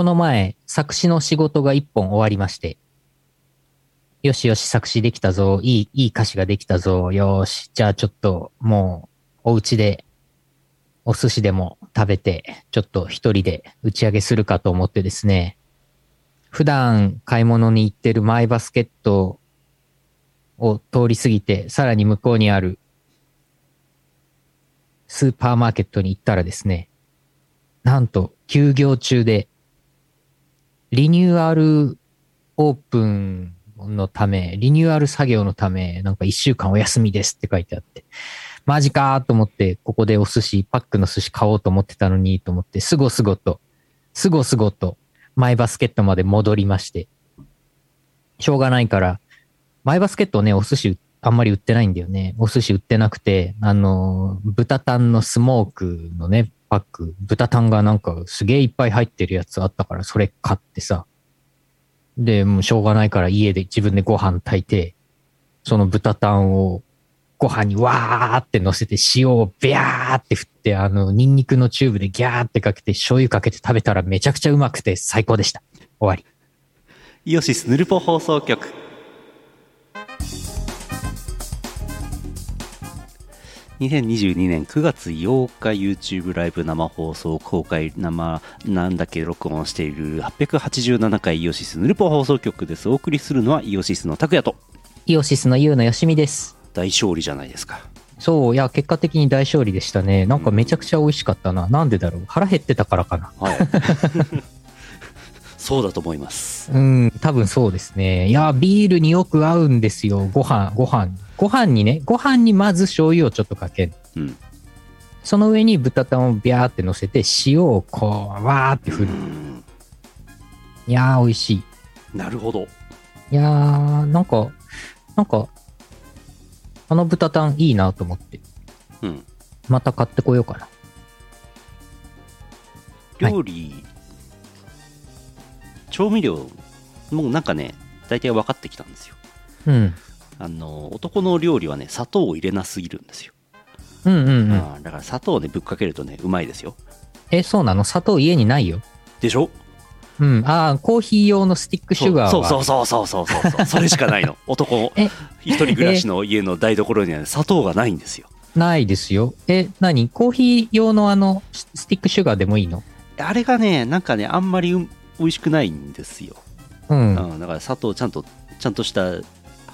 この前、作詞の仕事が一本終わりまして、よしよし作詞できたぞ、いい、いい歌詞ができたぞ、よし、じゃあちょっともう、お家で、お寿司でも食べて、ちょっと一人で打ち上げするかと思ってですね、普段買い物に行ってるマイバスケットを通り過ぎて、さらに向こうにあるスーパーマーケットに行ったらですね、なんと休業中で、リニューアルオープンのため、リニューアル作業のため、なんか一週間お休みですって書いてあって、マジかーと思って、ここでお寿司、パックの寿司買おうと思ってたのにと思って、すごすごと、すごすごと、マイバスケットまで戻りまして、しょうがないから、マイバスケットね、お寿司あんまり売ってないんだよね。お寿司売ってなくて、あの、豚タンのスモークのね、パック、豚タンがなんかすげえいっぱい入ってるやつあったから、それ買ってさ。で、もうしょうがないから家で自分でご飯炊いて、その豚タンをご飯にわーって乗せて塩をビャーって振って、あの、ニンニクのチューブでギャーってかけて醤油かけて食べたらめちゃくちゃうまくて最高でした。終わり。イオシスヌルポ放送局2022年9月8日 YouTube ライブ生放送公開生なんだっけ録音している887回イオシスヌルポ放送局ですお送りするのはイオシスの拓也とイオシスのユウのよしみです。大勝利じゃないですかそう、いや、結果的に大勝利でしたね。なんかめちゃくちゃ美味しかったな。なんでだろう？腹減ってたからかな。はい そうだと思いますうん、多分そうですね。いや、ビールによく合うんですよ。ご飯、ご飯。ご飯にね、ご飯にまず醤油をちょっとかける。うんその上に豚タンをビャーって乗せて、塩をこう、わーって振る。うんいやー、美味しい。なるほどいやー、なんか、なんか、あの豚タンいいなと思って。うんまた買ってこようかな。はい料理、調味料もうなんかね大体分かってきたんですようん。あの男の料理はね砂糖を入れなすぎるんですよ、うんうんうん。あーだから砂糖をねぶっかけるとねうまいですよえ、そうなの？砂糖家にないよ。でしょ？うん。ああ、コーヒー用のスティックシュガーは。そうそうそうそうそうそう それしかないの男え一人暮らしの家の台所には、ね、砂糖がないんですよないですよ。え、何？コーヒー用のあの、ススティックシュガーでもいいの？あれがねなんかねあんまりう美味しくないんですよ、うん。うん、だから砂糖ちゃんとちゃんとした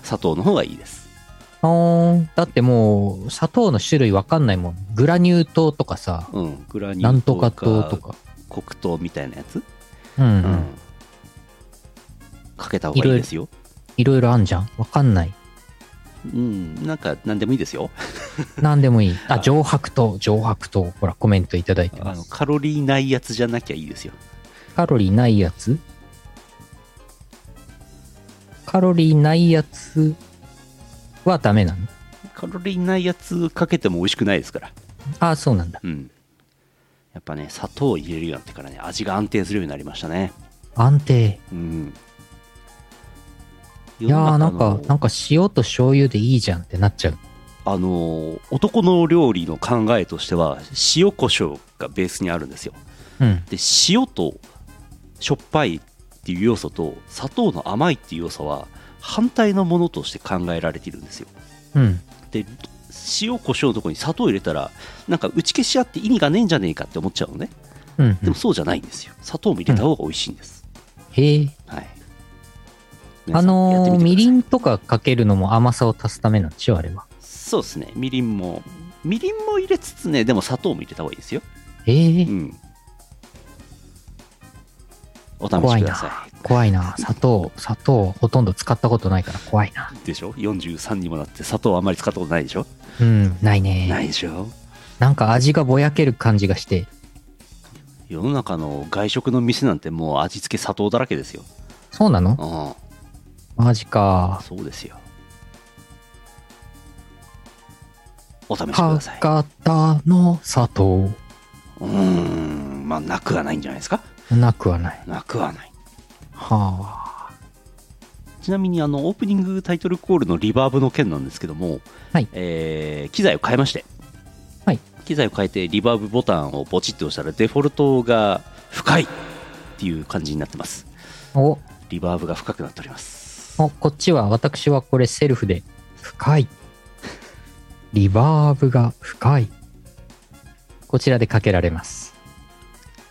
砂糖の方がいいですだってもう、砂糖の種類わかんないもん。グラニュー糖とかさ、うんグラニューなんとか糖とか。黒糖みたいなやつ、うん、う。うんんかけた方がいいですよいろいろあんじゃん？わかんない。うんなんか何でもいいですよ なんでもいい。あ、上白糖、上白糖。ほら、コメントいただいてます。あのカロリーないやつじゃなきゃいいですよカロリーないやつ？カロリーないやつはダメなの？カロリーないやつかけても美味しくないですからああ、そうなんだ。うんやっぱね砂糖を入れるようになってからね味が安定するようになりましたね安定。うんいやーなんかなんか塩と醤油でいいじゃんってなっちゃう。あのー男の料理の考えとしては塩コショウがベースにあるんですようん。で塩としょっぱいっていう要素と砂糖の甘いっていう要素は反対のものとして考えられているんですようん。で塩コショウのところに砂糖入れたらなんか打ち消し合って意味がねえんじゃねえかって思っちゃうのねうん。でもそうじゃないんですよ砂糖も入れた方が美味しいんです、へえ。はいあのー、みりんんとかかけるのも甘さを足すためなんでしょあれは。そうですねみりんもみりんも入れつつねでも砂糖も入れた方がいいですよへえう。んお試怖いなしくださ。怖いな。砂糖、砂糖ほとんど使ったことないから怖いな。いでしょ？43にもなって砂糖あんまり使ったことないでしょ、うん、ないね。ないでしょ？なんか味がぼやける感じがして。世の中の外食の店なんてもう味付け砂糖だらけですよそうなの？うんマジか。そうですよお試しください博多の砂糖。うーんまあなくはないんじゃないですか？なくはない。なくはないはあ。ちなみにあのオープニングタイトルコールのリバーブの件なんですけども、はいえー機材を変えまして、はい機材を変えてリバーブボタンをポチッと押したらデフォルトが深いっていう感じになってますお、リバーブが深くなっておりますお、こっちは、私はこれセルフで、深い。リバーブが深い。こちらでかけられます。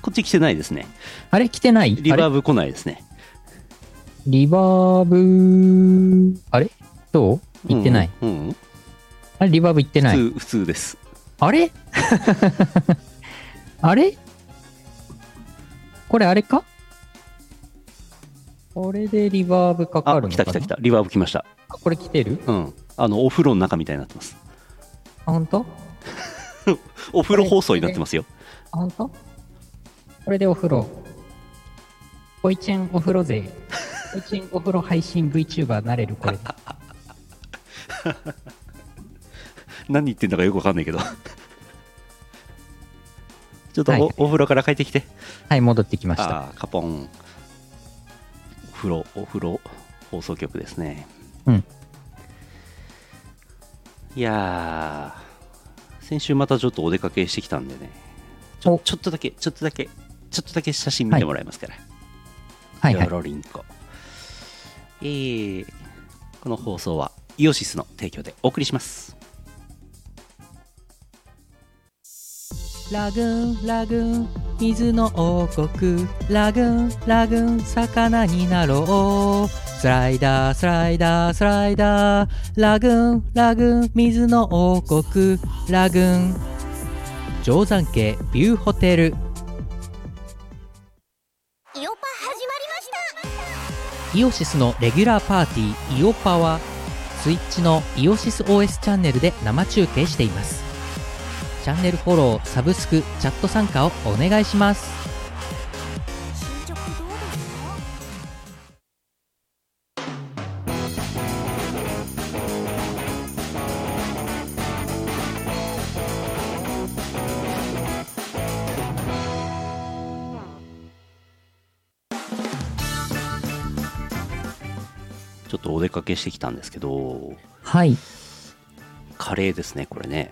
こっち来てないですね。あれ？来てない？リバーブ来ないですね。リバーブ、あれ？どう？行ってない。うん、うんあれ？リバーブ行ってない？普通普通です。あれ？あれ？これあれか？これでリバーブかかあるのかな？来た来た来た。リバーブ来ました。あこれ来てる？うん。あのお風呂の中みたいになってますあ、本当？お風呂放送になってますよ。あ、本当？これでお風呂。ポイチェンお風呂勢。ポイチェンお風呂配信 VTuber なれるこれで。何言ってんだかよくわかんないけどちょっとお,、はいお風呂から帰ってきてはい、戻ってきました。カポンお風呂お風呂放送局ですねうんいやー先週またちょっとお出かけしてきたんでねちょおちょっとだけちょっとだけちょっとだけ写真見てもらえますから、はい。はいよ。ろりんこ。えー、この放送はイオシスの提供でお送りします。ラグーンラグーン水の王国。ラグーンラグーン魚になろう。スライダースライダースライダーラグーンラグーン水の王国ラグーン定山渓ビューホテルイオシスのレギュラーパーティーイオパはスイッチのイオシス OS チャンネルで生中継しています。チャンネルフォローサブスクチャット参加をお願いします。かけしてきたんですけどはい。カレーですねこれね。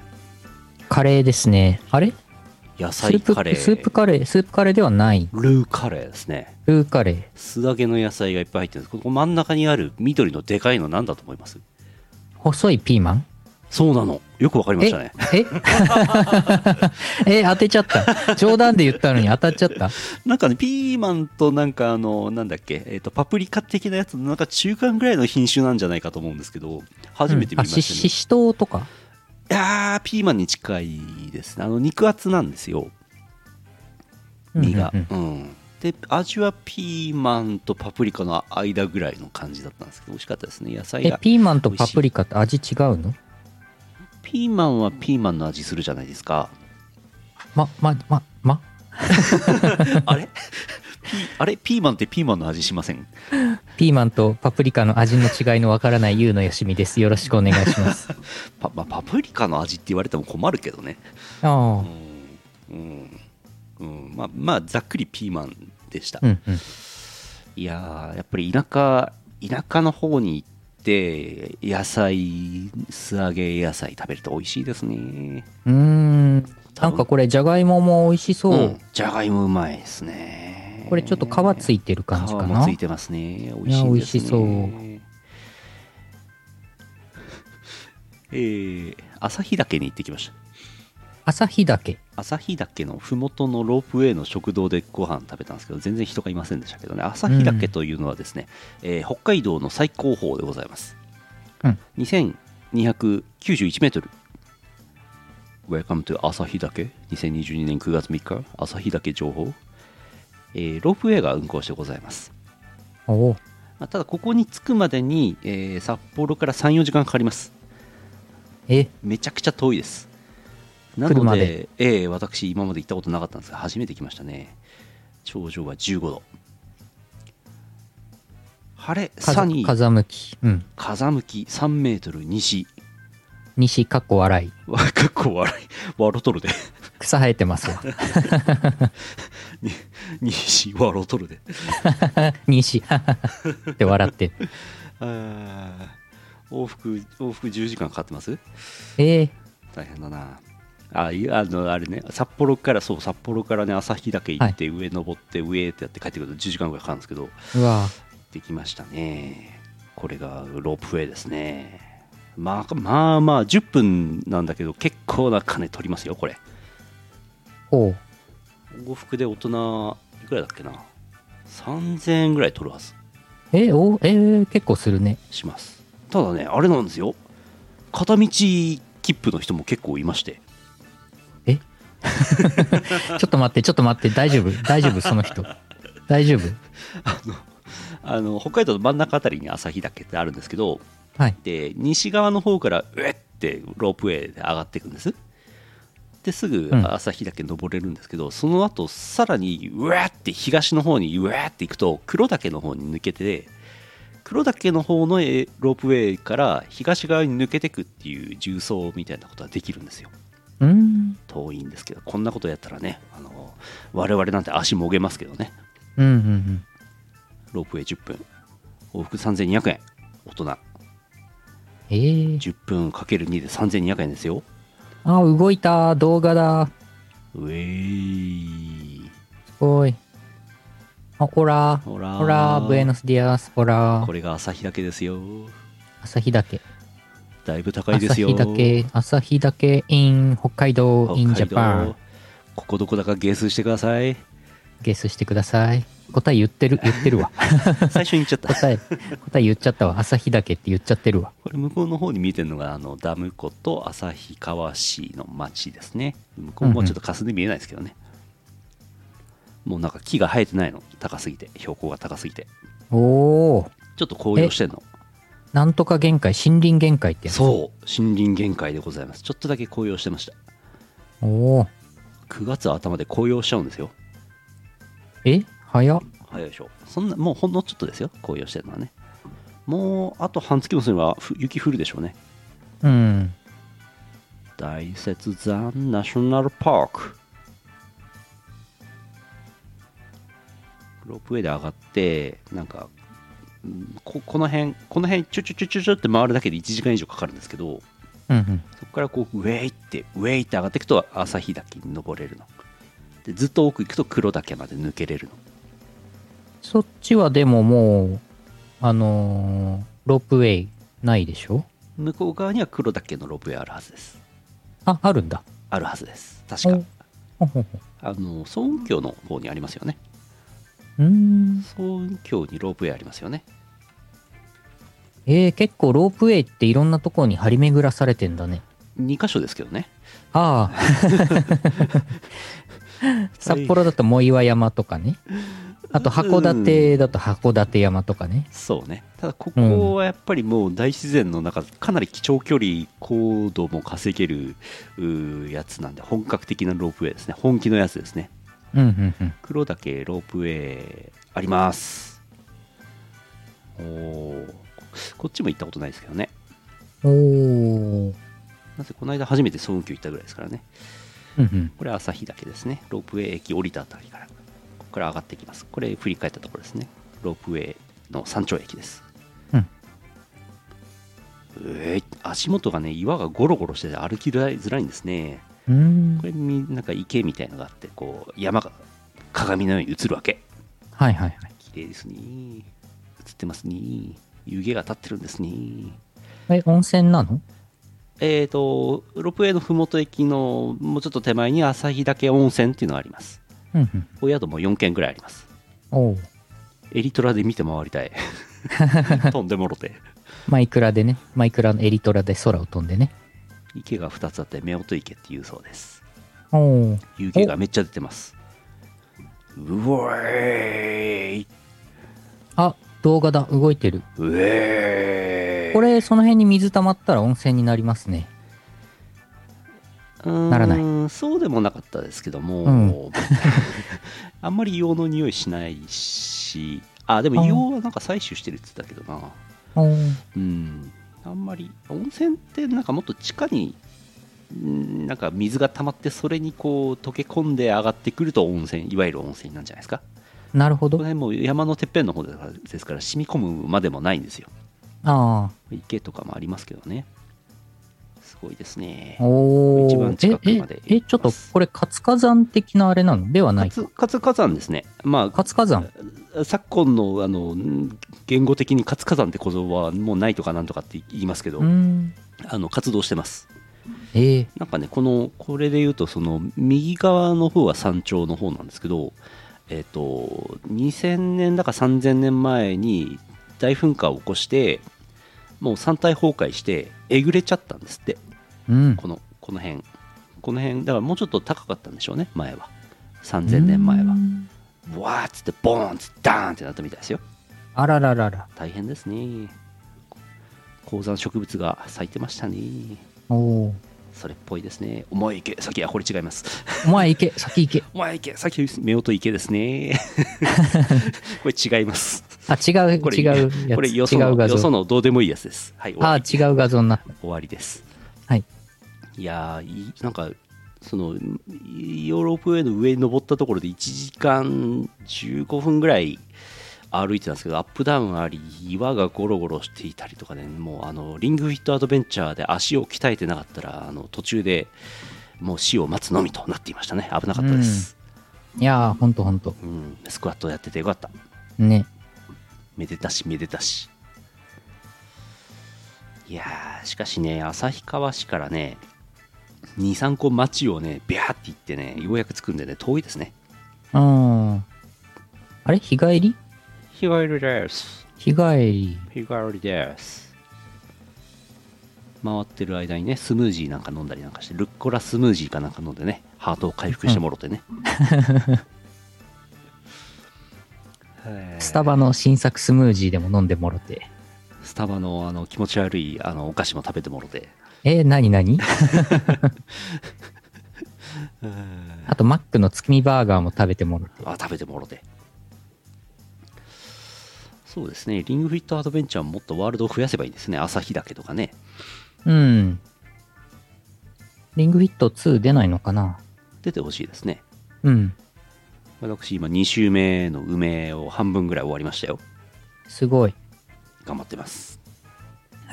カレーですね。あれ？野スープ菜カレー。スープカレー？スープカレーではない。ルーカレーですね。ルーカレー。素揚げの野菜がいっぱい入ってるんです。ここ真ん中にある緑のでかいの何だと思います？細いピーマン？そうなのよくわかりましたね。え え？当てちゃった。冗談で言ったのに当たっちゃった。なんかねピーマンとなんかあのなんだっけ、えー、とパプリカ的なやつのなんか中間ぐらいの品種なんじゃないかと思うんですけど初めて見まししたね、ししとうとか？いやーピーマンに近いですね。あの肉厚なんですよ。身がうんうん、で味はピーマンとパプリカの間ぐらいの感じだったんですけど美味しかったですね。野菜えがピーマンとパプリカって味違うの？ピーマンはピーマンの味するじゃないですか。まままま？あれ？ピあれ？ピーマンってピーマンの味しません？ピーマンとパプリカの味の違いのわからないゆうのよしみです。よろしくお願いします。パ,、まあ、パプリカの味って言われても困るけどね。ああうん、うん。うん、まあまあざっくりピーマンでした、うんうん。いやーやっぱり田舎田舎の方に行って野菜素揚げ野菜食べると美味しいですね。うーんなんかこれじゃがいもも美味しそう、うん。じゃがいもうまいですね。これちょっと皮ついてる感じか皮なもついてますね。美味しいんですね。しそう。えー、旭岳に行ってきました旭岳。旭岳の麓のロープウェイの食堂でご飯食べたんですけど全然人がいませんでしたけどね。旭岳というのはですね、えー北海道の最高峰でございます、うん。2291メートル。Welcome to 旭岳。2022年9月3日。旭岳情報、えーロープウェイが運行してございます。おお。まあただここに着くまでに、えー札幌から34時間かかります。え？めちゃくちゃ遠いですなのでええ私今まで行ったことなかったんですが初めて来ましたね。頂上は15度晴れさ風に風向き。うん。風向き3メートル西。西かっこ笑い。わかっこ笑い。笑うとるで。草生えてますわ。に西笑うとるで。西。って笑って往復往復10時間かかってます？えー、大変だなああのあれね札幌からそう札幌からね旭岳行って上登って上ってやって帰ってくると10時間ぐらいかかるんですけどできましたね。これがロープウェイですね。まあまあまあ10分なんだけど結構な金取りますよこれ。ほう。往復で大人いくらだっけな。3000円ぐらい取るはず。え、お、えー結構するね。します。ただねあれなんですよ。片道切符の人も結構いまして ちょっと待って、ちょっと待って、大丈夫？大丈夫？その人。大丈夫？あの北海道の真ん中あたりに旭岳ってあるんですけどはい。で西側の方からうえっ！てロープウェイで上がっていくんです。ですぐうん。旭岳登れるんですけど、その後さらにうわっ！て東の方にうわっ！て行くと黒岳の方に抜けて黒岳の方のえロープウェイから東側に抜けてくっていう重走みたいなことができるんですよ。遠いんですけどこんなことやったらねあの我々なんて足もげますけどねうんうんうん。ロープウェイ10分往復3200円大人えー、10分かける2で3200円ですよあ、動いた。動画だ。うえいすごい。あ、 Hola。Hola、Hola、buenos días、Hola。これが旭岳ですよ旭岳。だいぶ高いですよ旭岳、旭岳 in 北海道 in 北海道 Japan。ここどこだかゲスしてくださいゲスしてください。答え言ってる、言ってるわ。最初に言っちゃった答え、答え言っちゃったわ。旭岳って言っちゃってるわ。これ向こうの方に見えてるのがあのダム湖と旭川市の町ですね向こうもちょっと霞んで見えないですけどね、もうなんか木が生えてないの高すぎて標高が高すぎておー。ちょっと紅葉してんのなんとか限界、森林限界ってやつ。そう森林限界でございます。ちょっとだけ紅葉してました。おー。9月頭で紅葉しちゃうんですよ。え？早っ。早いでしょ。そんなもうほんのちょっとですよ。紅葉してるのはね。もうあと半月もすればふ雪降るでしょうね。うん。大雪山ナショナルパーク。ロープウェイで上がってなんかうんここの辺この辺チュチュチュチュチュって回るだけで1時間以上かかるんですけどうんうん。そこからこうウェイってウェイって上がっていくと旭岳に登れるのでずっと奥行くと黒岳まで抜けれるのそっちはでももう、あのーロープウェイないでしょ向こう側には黒岳のロープウェイあるはずですあ、あるんだ。あるはずです確かあの総雲峡の方にありますよねうーん。総雲峡にロープウェイありますよねえー、結構ロープウェイっていろんなところに張り巡らされてんだね。2箇所ですけどねああ。札幌だと藻岩山とかね。あと函館だと函館山とかね。そうねただここはやっぱりもう大自然の中かなり貴重距離高度も稼げるやつなんで本格的なロープウェイですね本気のやつですねうんうん黒岳ロープウェイあります。おー。こっちも行ったことないですけどね。うん。おー。なぜこの間初めて総雲峡行ったぐらいですからね。うんうん。これ旭岳ですね。ロープウェイ駅降りたあたりから。ここから上がっていきます。これ振り返ったところですね。ロープウェイの山頂駅です。うん。えー足元がね岩がゴロゴロしてて歩きづらいんですねこ。れみなんか池みたいのがあってこう山が鏡のように映るわけはいはいはい。綺麗ですね映ってますね湯気が立ってるんですねえ、温泉なの？えーとロープウェイの麓駅のもうちょっと手前に旭岳温泉っていうのがありますうんうん。お宿も4軒ぐらいありますおうエリトラで見て回りたい 飛んでもろてマイクラでね。マイクラのエリトラで空を飛んでね。池が2つあって夫婦池っていうそうです。湯気がめっちゃ出てます。うおーい。あ、動画だ。動いてる。うえーい。これ、その辺に水溜まったら温泉になりますね。ならない。そうでもなかったですけども、うん。あんまり硫黄の匂いしないし。あでもあ硫黄はなんか採取してるって言ってたけどな。うんあんまり温泉ってなんかもっと地下にんなんか水が溜まってそれにこう溶け込んで上がってくると温泉いわゆる温泉なんじゃないですかなるほど。この辺もう山のてっぺんの方ですからですから染み込むまでもないんですよああ。池とかもありますけどねすごいですね。お一番ー近くまでえええ、ちょっとこれ活火山的なあれなの？ではないか。活活火山ですね。ま活火山？あ、昨今のあのん言語的に活火山って言葉はもうないとかなんとかって言いますけど。あの活動してます。えー、なんかね、この、これで言うと、その、右側の方は山頂の方なんですけど、えっ、と、2000年だか3000年前に大噴火を起こして、もう山体崩壊して、えぐれちゃったんですって、うん。この、この辺。この辺、だからもうちょっと高かったんでしょうね、前は。3000年前はう。んブワーっつって、ボーンっつって、ダーンってなったみたいですよ。あらららら。大変ですね。高山植物が咲いてましたね。おお。それっぽいですね。お前行け、先はこれ違います。お前行け、先行け。お前行け、さっき夫婦池ですね。これ違います。あ、違う、これ違う。これよそのどうでもいいやつです。はい、終あ違う画像にな。終わりです。はい。いやーなんか、そのヨーロッパウェイの上に登ったところで1時間15分ぐらい歩いてたんですけど、アップダウンあり、岩がゴロゴロしていたりとかね、もうあのリングフィットアドベンチャーで足を鍛えてなかったら、あの途中でもう死を待つのみとなっていましたね。危なかったです。いやー、ほんとほんと。うん、スクワットやっててよかった。ね。めでたしめでたしいやーしかしね旭川市からね23個町をねビャーって行ってねようやく着くんでね遠いですね。うん。あれ？日帰り？日帰りです。日帰り。日帰りです。回ってる間にねスムージーなんか飲んだりなんかしてルッコラスムージーかなんか飲んでねハートを回復してもろてね、へー。スタバの新作スムージーでも飲んでもろて。スタバのあの気持ち悪いあのお菓子も食べてもろて。えー、なになにあと、マックの月見バーガーも食べてもろて。あ食べてもろて。そうですね。リングフィットアドベンチャーももっとワールドを増やせばいいですね。朝日岳とかね。うん。リングフィット2出ないのかな？出てほしいですね。うん。私今2週目の梅を半分ぐらい終わりましたよ。すごい。頑張ってます。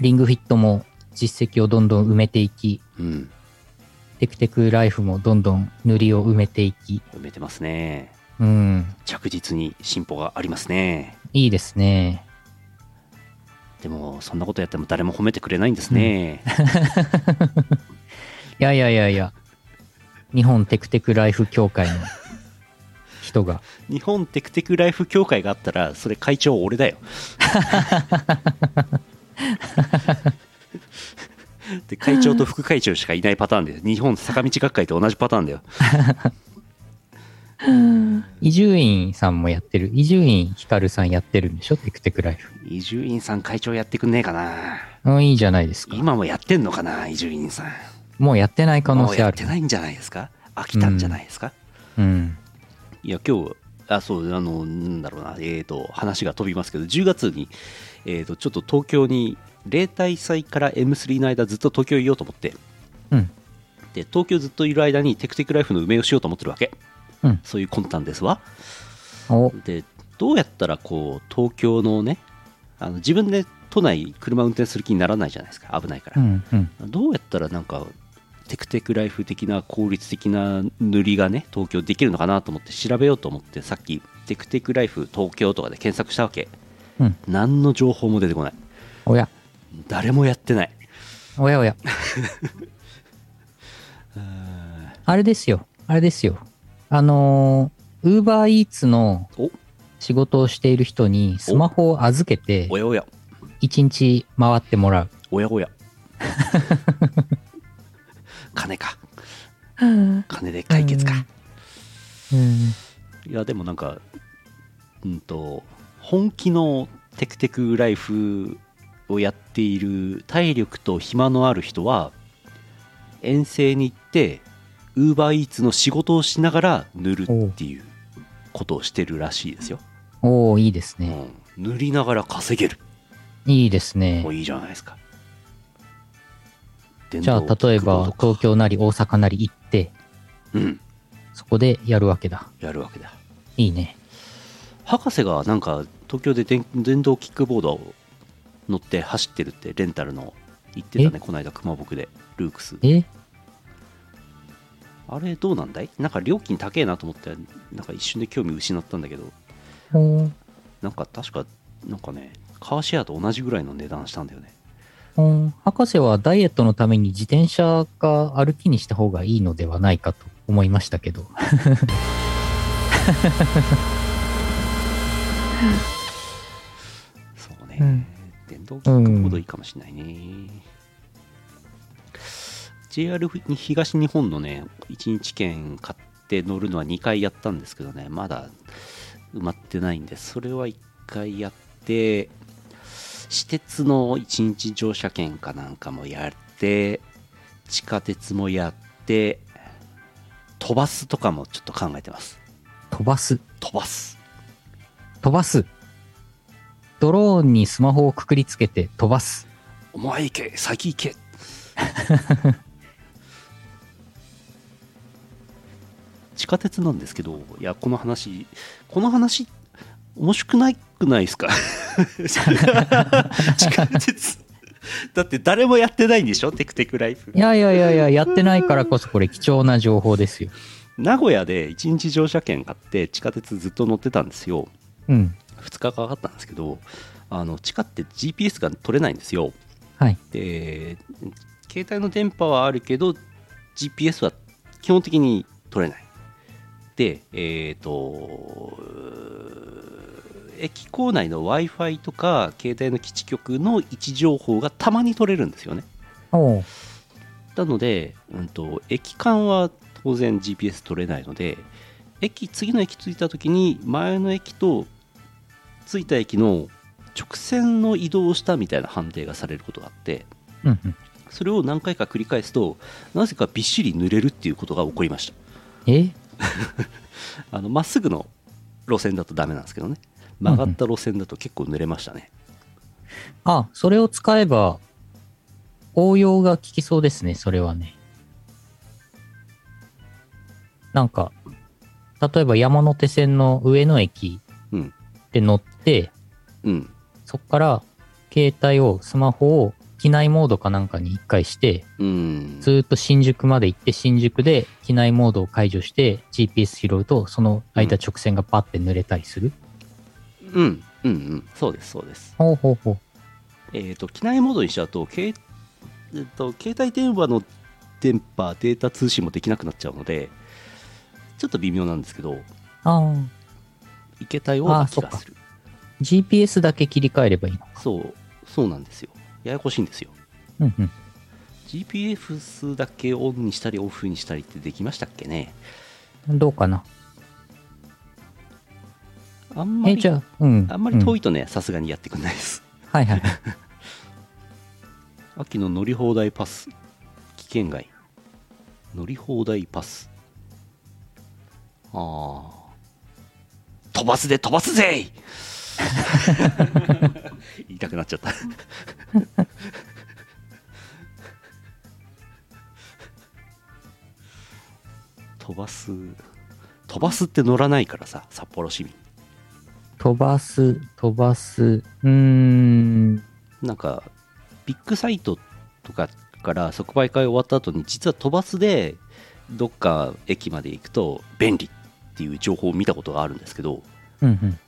リングフィットも実績をどんどん埋めていき、うん。テクテクライフもどんどん塗りを埋めていき、埋めてますね。うん。着実に進歩がありますね。いいですね。でもそんなことやっても誰も褒めてくれないんですね、いやいやいやいや。日本テクテクライフ協会の人が。日本テクテクライフ協会があったらそれ会長俺だよ で会長と副会長しかいないパターンで日本坂道学会と同じパターンだよ伊集院さんもやってる。伊集院光さんやってるんでしょ？テクテクライフ。伊集院さん会長やってくんねえかなうん、いいじゃないですか。今もやってんのかな伊集院さんもうやってない可能性ある。やってないんじゃないですか？飽きたんじゃないですか、うん。いや今日あそうあのなんだろうなえー、と話が飛びますけど10月に、えー、とちょっと東京に例大祭から M3 の間ずっと東京いようと思ってうん。で東京ずっといる間にテクテクライフの梅をしようと思ってるわけ、うん。そういう魂胆ですわ。お、でどうやったらこう東京のねあの自分で都内車運転する気にならないじゃないですか。危ないから。う、ん、うん。どうやったらなんかテクテクライフ的な効率的な塗りがね東京できるのかなと思って調べようと思ってさっきテクテクライフ東京とかで検索したわけうん。何の情報も出てこないおや、誰もやってないおやおや。あれですよ。あれですよ。あのー、ウーバーイーツのお仕事をしている人にスマホを預けてお、やおや一日回ってもらう。おやおや 金か。金で解決か、うん。いやでもなんかうんと本気のテクテクライフをやっている体力と暇のある人は遠征に行ってウーバーイーツの仕事をしながら塗るっていうことをしてるらしいですよ、おー、いいですね。うん、塗りながら稼げる。いいですね。もう。いいじゃないですかじゃあ、例えば、東京なり大阪なり行って、うん。そこでやるわけだ。やるわけだ。いいね。博士がなんか東京で電電動キックボードを乗って走ってるってレンタルの言ってたねこの間熊僕でルークス。え？あれどうなんだい？なんか料金高えなと思ってなんか一瞬で興味失ったんだけど。なんか確かなんかねカーシェアと同じぐらいの値段したんだよね博士はダイエットのために自転車か歩きにした方がいいのではないかと思いましたけど。そうね、うん。電動キックボードいいかもしれないね、JR に東日本のね1日券買って乗るのは2回やったんですけどねまだ埋まってないんでそれは1回やって私鉄の1日乗車券かなんかもやって地下鉄もやって飛ばすとかもちょっと考えてます飛ばす？飛ばす飛ばす？ドローンにスマホをくくりつけて飛ばす？お前行け先行け 地下鉄なんですけどいやこの話この話面白くないくな いです。か地下鉄だって誰もやってないんでしょ？テクテクライフ。いやいやいやいや、やってないからこそこれ貴重な情報ですよ。名古屋で1日乗車券買って地下鉄ずっと乗ってたんですよ。うん。2日かかったんですけどあの地下って GPS が取れないんですよ。はい。で携帯の電波はあるけど GPS は基本的に取れない。でえっ、と駅構内の w i f i とか携帯の基地局の位置情報がたまに取れるんですよね。なので、うん、と駅間は当然 GPS 取れないので駅次の駅着いた時に前の駅と着いた駅の直線の移動をしたみたいな判定がされることがあってうんうん。それを何回か繰り返すとなぜかびっしり濡れるっていうことが起こりましたえ？あのまっすぐの路線だとダメなんですけどね曲がった路線だと結構濡れましたね、あ、それを使えば、応用が効きそうですね、それはね。なんか、例えば山手線の上野駅うん。で乗って、うん。そっから携帯を、スマホを機内モードかなんかに一回して、うん。ずーっと新宿まで行って、新宿で機内モードを解除して GPS 拾うと、その間直線がパッて濡れたりする。うんうんうんそうですそうですほうほうほう。えっ、と機内モードにしちゃうと,、けいえー、と携帯電話の電波データ通信もできなくなっちゃうのでちょっと微妙なんですけどああ、いけたような気がする GPS だけ切り替えればいいの。そうそうなんですよややこしいんですようんうん。GPS だけオンにしたりオフにしたりってできましたっけねどうかな。え、あんまりう。ん。あんまり遠い。いとねさすがにやってくんないです。はいはい。秋の乗り放題パス。危険外。乗り放題パス。ああ飛ばすで飛ばすぜ!い 言いたくなっちゃった。飛ばす飛ばすって乗らないからさ札幌市民飛ばす、飛ばす。うーん。なんかビッグサイトとかから即売会終わった後に実は飛ばすでどっか駅まで行くと便利っていう情報を見たことがあるんですけどうん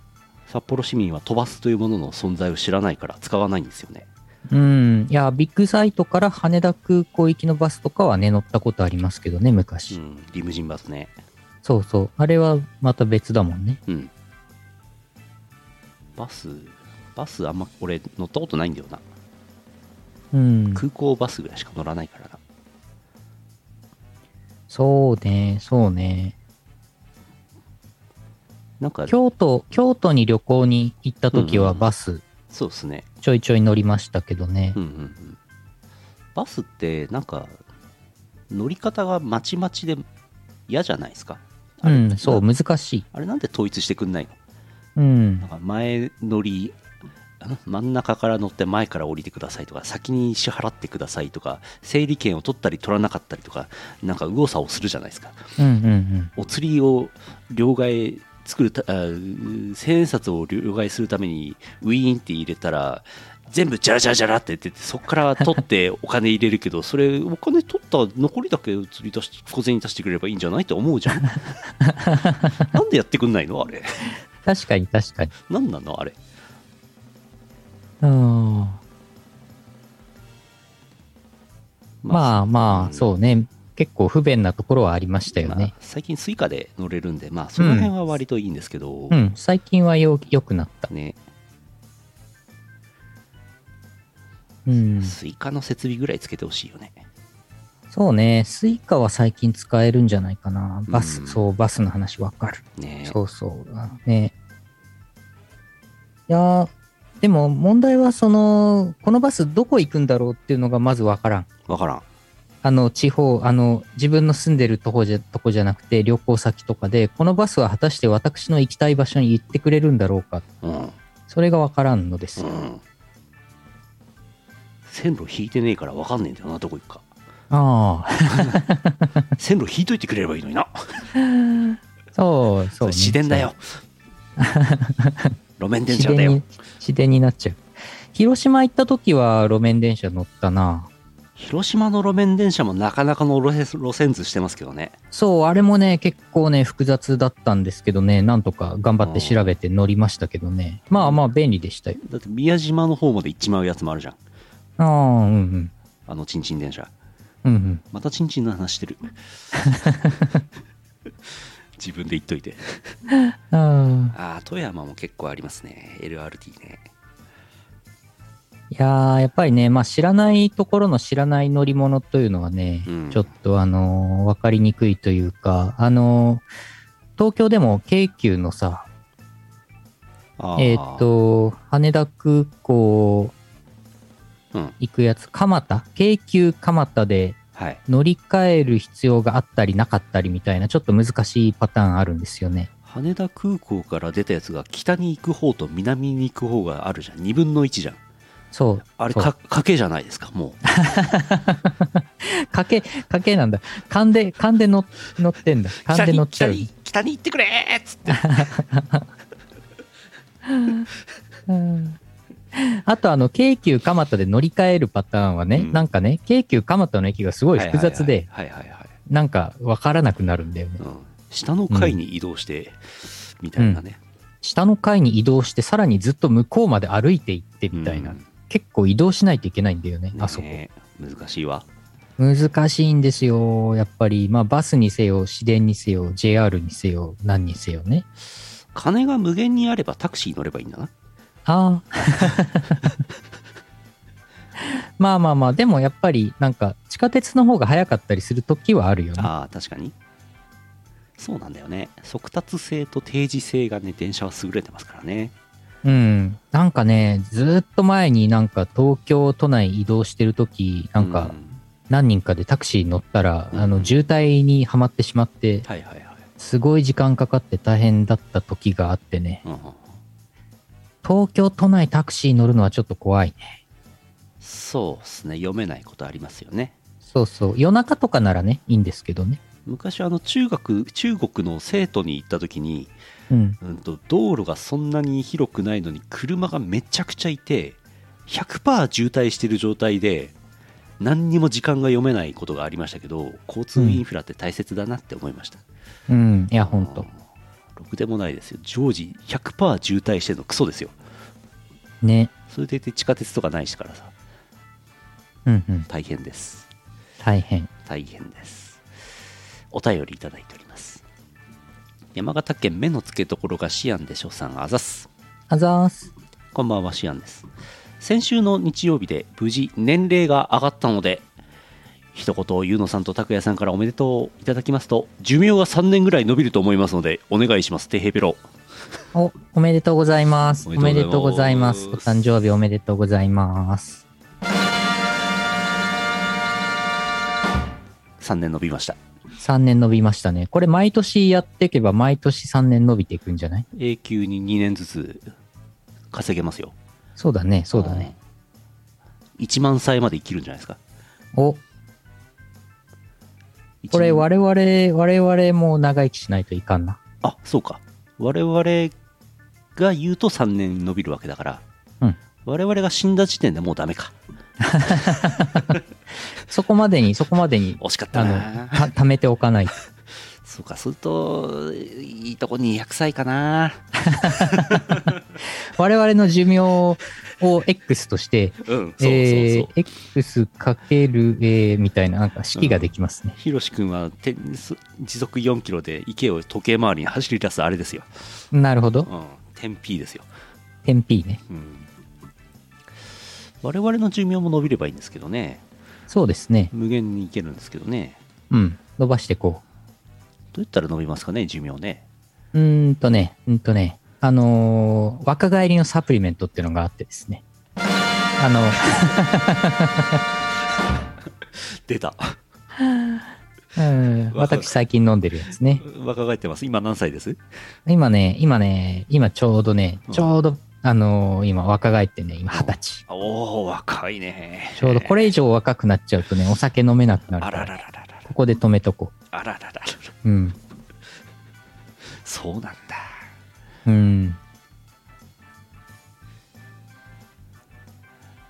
札幌市民は飛ばすというものの存在を知らないから使わないんですよねうん。うん。いや、ビッグサイトから羽田空港行きのバスとかはね、乗ったことありますけどね、う昔。んリムジンバスねそうそう。あれはまた別だもんね。うんバスバスあんま俺乗ったことないんだよな。うん。空港バスぐらいしか乗らないからな。そうね、そうね。なんか京都、京都に旅行に行った時はうんうんバス。そうですね。ちょいちょい乗りましたけどね。う。んうんうん。バスってなんか乗り方がまちまちで嫌じゃないですか？うん、そう、な難しい。あれなんで統一してくんないの？うんなん。か前乗りん真ん中から乗って前から降りてくださいとか先に支払ってくださいとか整理券を取ったり取らなかったりとかなんか右往左往するじゃないですかうんうんうん。お釣りを両替作るたあ千円札を両替するためにウィーンって入れたら全部ジャラジャラジャラって言っててそこから取ってお金入れるけど それお金取った残りだけ釣り出し小銭出してくれればいいんじゃないって思うじゃん なんでやってくんないの？あれ確かに確かに。なんなの？あれうん。まあまあ、そうね。結構不便なところはありましたよまあね。最近スイカで乗れるんでまあその辺は割といいんですけど、うん、最近はよ、良くなった。ねうん。スイカの設備ぐらいつけてほしいよねそうね。スイカは最近使えるんじゃないかな。バス、うんそう、バスの話わかる。ねそうそう。あね。いやーでも問題はその、このバスどこ行くんだろうっていうのがまずわからん。わからんあの、地方、あの、自分の住んでるとこじゃ、とこじゃなくて旅行先とかで、このバスは果たして私の行きたい場所に行ってくれるんだろうか。うんそれがわからんのですよ。うん線路引いてねえからわかんねえんだよなどこ行くかああ、線路引いといてくれればいいのになそう、そう、ね。自電だよ路面電車だよ自電に、なっちゃう。広島行った時は路面電車乗ったな。広島の路面電車もなかなかの路線図してますけどねそう、あれもね、結構ね、複雑だったんですけどね、なんとか頑張って調べて乗りましたけどね。まあまあ、便利でしたよ。だって宮島の方まで行っちまうやつもあるじゃんああ、うんうん。あのチンチン電車うんうん。またチンチンの話してる。自分で言っといて。あー。ああ富山も結構ありますね。LRT ね。いやー、やっぱりね、まあ知らないところの知らない乗り物というのはね、うん。ちょっとあのーわかりにくいというか、あのー東京でも京急のさ、えーっと、羽田空港うん行くやつ、蒲田？京急蒲田ではい乗り換える必要があったりなかったりみたいな、ちょっと難しいパターンあるんですよね。羽田空港から出たやつが北に行く方と南に行く方があるじゃん2分の1じゃんそう。あれか賭けじゃないですかもかけ、かけなんだ。勘で、勘で乗乗ってんだ。う勘で乗っちゃう北。に行ってくれーっつってうん あとあの、京急蒲田で乗り換えるパターンはね、うんなんかね、京急蒲田の駅がすごい複雑で、なんかわからなくなるんだよね。うん下の階に移動して、みたいなね、下の階に移動して、さらにずっと向こうまで歩いて行ってみたいな。うん結構移動しないといけないんだよね、ねあそこ。難しいわ難しいんですよ、やっぱり。まあ、バスにせよ、市電にせよ、JR にせよ、何にせよね。金が無限にあればタクシー乗ればいいんだなああ。まあまあまあ、でもやっぱり、なんか、地下鉄の方が早かったりする時はあるよね。ああ確かにそうなんだよね速達性と定時性がね電車は優れてますからねうん。なんかね、ずーっと前になんか東京都内移動してる時なんかう何人かでタクシー乗ったら、うんあの、渋滞にはまってしまって、はいはいはい、すごい時間かかって大変だった時があってね。うんうん東京都内タクシー乗るのはちょっと怖いね。そうですね読めないことありますよねそうそう。夜中とかならね、いいんですけどね。昔あの中学中国の生徒に行った時に、うん。うん、と道路がそんなに広くないのに車がめちゃくちゃいて100%渋滞してる状態で何にも時間が読めないことがありましたけど交通インフラって大切だなって思いました、うん。いや、ほんと。ろくでもないですよ常時100%渋滞してるのクソですよね。それでいて地下鉄とかないしからさうんうん。大変です大変。大変ですお便りいただいております山形県目の付けどころがシアンでしょさんあざっすあざーす。こんばんはシアンです先週の日曜日で無事年齢が上がったので一言ゆうのさんと拓也さんからおめでとういただきますと寿命が3年ぐらい伸びると思いますのでお願いしますてへぺろ お、おめでとうございます。おおめでとうございます。お誕生日おめでとうございます。3年伸びました3年伸びましたね。これ毎年やっていけば毎年3年伸びていくんじゃない？永久に2年ずつ稼げますよそうだね、そうだね。1万歳まで生きるんじゃないですかお、これ我々、我々も長生きしないといかんな。あそうか。我々が言うと3年伸びるわけだから、うん。我々が死んだ時点でもうダメか。そこまでに、そこまでに、惜しかったあの、なた貯めておかない。と。そうかするといいとこ200歳かな。我々の寿命を X として、うえー X かける、えーみたいな、なんか式ができますね。ひろし君は時速4キロで池を時計回りに走り出すあれですよ。なるほどう。ん。点 P ですよ。点 P ね。うん。我々の寿命も伸びればいいんですけどね。そうですね。無限にいけるんですけどね。うん。伸ばしてこどうやったら伸びますかね、寿命ね。う。んとね、うんとね、あのー若返りのサプリメントっていうのがあってですね。あの、出た。うん、若私最近飲んでるやつね。若返ってます。今何歳です？今ね、今ね、今ちょうどね、ちょうど、あのー今若返ってね、今二十歳。おお若いね。ちょうどこれ以上若くなっちゃうとね、お酒飲めなくなるあからら、ららららら。ここで止めとこあらららら。う。うん。そうなんだ。うん。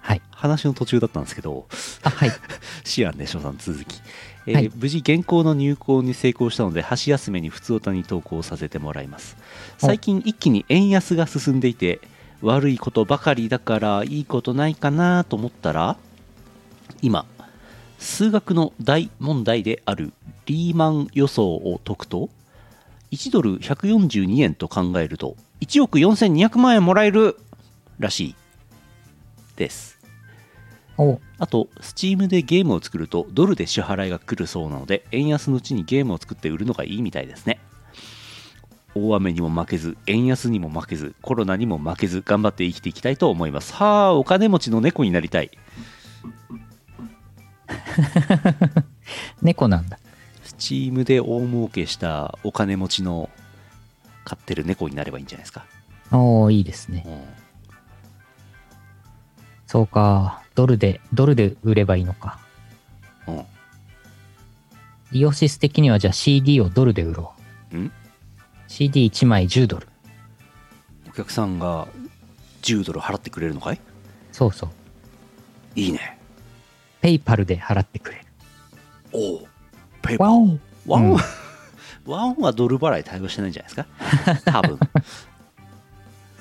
はい。話の途中だったんですけど、あ、はい。シアンでしょさん続き、えーはい無事原稿の入稿に成功したので箸休めに普通歌に投稿させてもらいます最近一気に円安が進んでいて悪いことばかりだからいいことないかなと思ったら今数学の大問題であるリーマン予想を解くと1ドル142円と考えると1億4200万円もらえるらしいですお、あと、Steam でゲームを作るとドルで支払いが来るそうなので、円安のうちにゲームを作って売るのがいいみたいですね。大雨にも負けず、円安にも負けず、コロナにも負けず、頑張って生きていきたいと思います。はあ、お金持ちの猫になりたい。猫なんだ。Steam で大儲けしたお金持ちの飼ってる猫になればいいんじゃないですか。おー、いいですね。うんそうか。ドルで、ドルで売ればいいのか。うん。イオシス的にはじゃあ CD をドルで売ろう。ん？CD1 枚10ドル。お客さんが10ドル払ってくれるのかい？そうそう。いいね。ペイパルで払ってくれる。おお。ペーパー。ワン、うん。ワンはドル払い対応してないんじゃないですか？多分。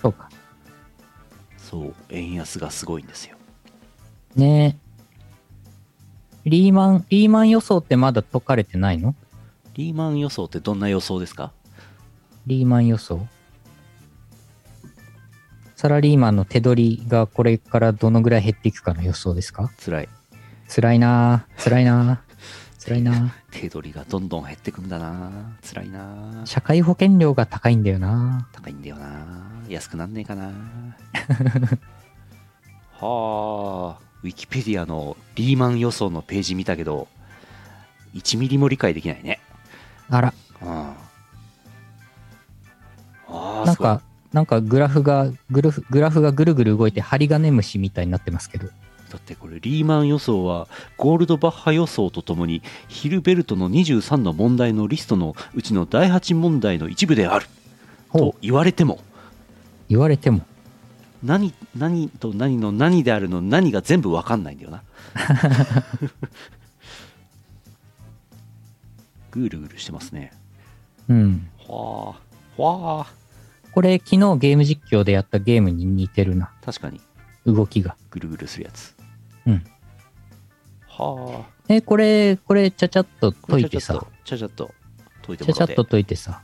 そうか。そう。円安がすごいんですよ。ね。え。リーマン、リーマン予想ってまだ解かれてないの？リーマン予想ってどんな予想ですか？リーマン予想？サラリーマンの手取りがこれからどのぐらい減っていくかの予想ですか？辛い。辛いなぁ辛いなぁ辛いな。ぁ 手取りがどんどん減ってくんだな。辛いな。社会保険料が高いんだよな。高いんだよな。安くなんねえかな。はあウィキペディアのリーマン予想のページ見たけど1ミリも理解できないね。あら、うん。ああなんか、なんかグラフが、グラフ、グラフがぐるぐる動いて針金虫みたいになってますけど。だってこれリーマン予想はゴールドバッハ予想とともにヒルベルトの23の問題のリストのうちの第8問題の一部である。と言われても。言われても。何何と何の何であるの何が全部わかんないんだよな。ぐるぐるしてますね。うん。はあ。わあ。これ昨日ゲーム実況でやったゲームに似てるな。確かに。動きが。ぐるぐるするやつうんはあえ、これ、これちゃちゃっと解いてさ、ちゃちゃっと解いてちゃちゃっと解いてさ、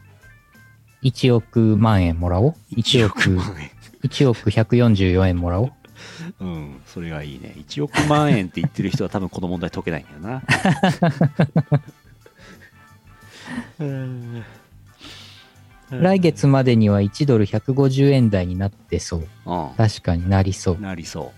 1億万円もらおう。1 1億億、万円1億144円もらおう。うん、それがいいね。1億万円って言ってる人は多分この問題解けないんだよな。う ん来月までには1ドル150円台になってそう。う確かになりそう。ん、なりそう。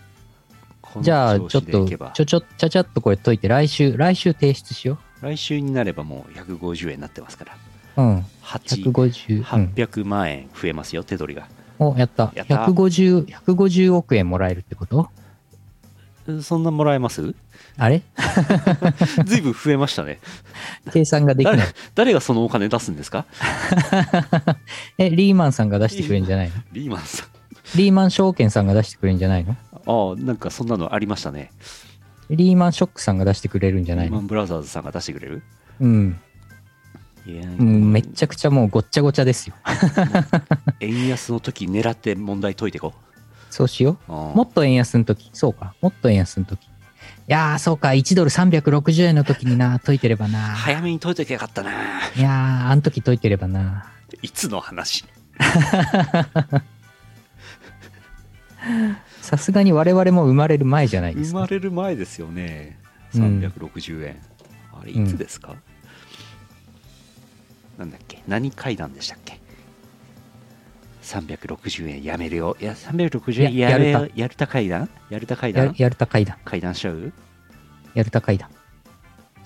じゃあ、調ちょっと、ちょちょ、ちゃちゃっとこれ解いて、来週、来週提出しよ来週になればもう150円になってますから。う。うん。8、150、うん。800万円増えますよ、手取りが。お、やった。やった150、150億円もらえるってこと？うんそんなもらえます？あれ？ずいぶん増えましたね。計算ができない誰。誰がそのお金出すんですか？え、リーマンさんが出してくれるんじゃないの？リーマンさん。リーマン証券さんが出してくれるんじゃないの？ああなんかそんなのありましたねリーマンショックさんが出してくれるんじゃないの？リーマンブラザーズさんが出してくれる？うん。いやうんめっちゃくちゃもうごっちゃごちゃですよ。円安の時狙って問題解いてこそうしようう。ももっと円安の時。そうか。もっと円安の時。いやー、そうか。1ドル360円の時にな、解いてればな。早めに解いときゃよかったないやー、あの時解いてればな。いつの話？さすがに我々も生まれる前じゃないですか。生まれる前ですよね。うん。360円、あれいつですか、なんだっけ？何階段でしたっけ？360円。やめるよ。いや360円ややめややるた階段？やるた階段？ややるた階段。階段しちゃう？やるた階段。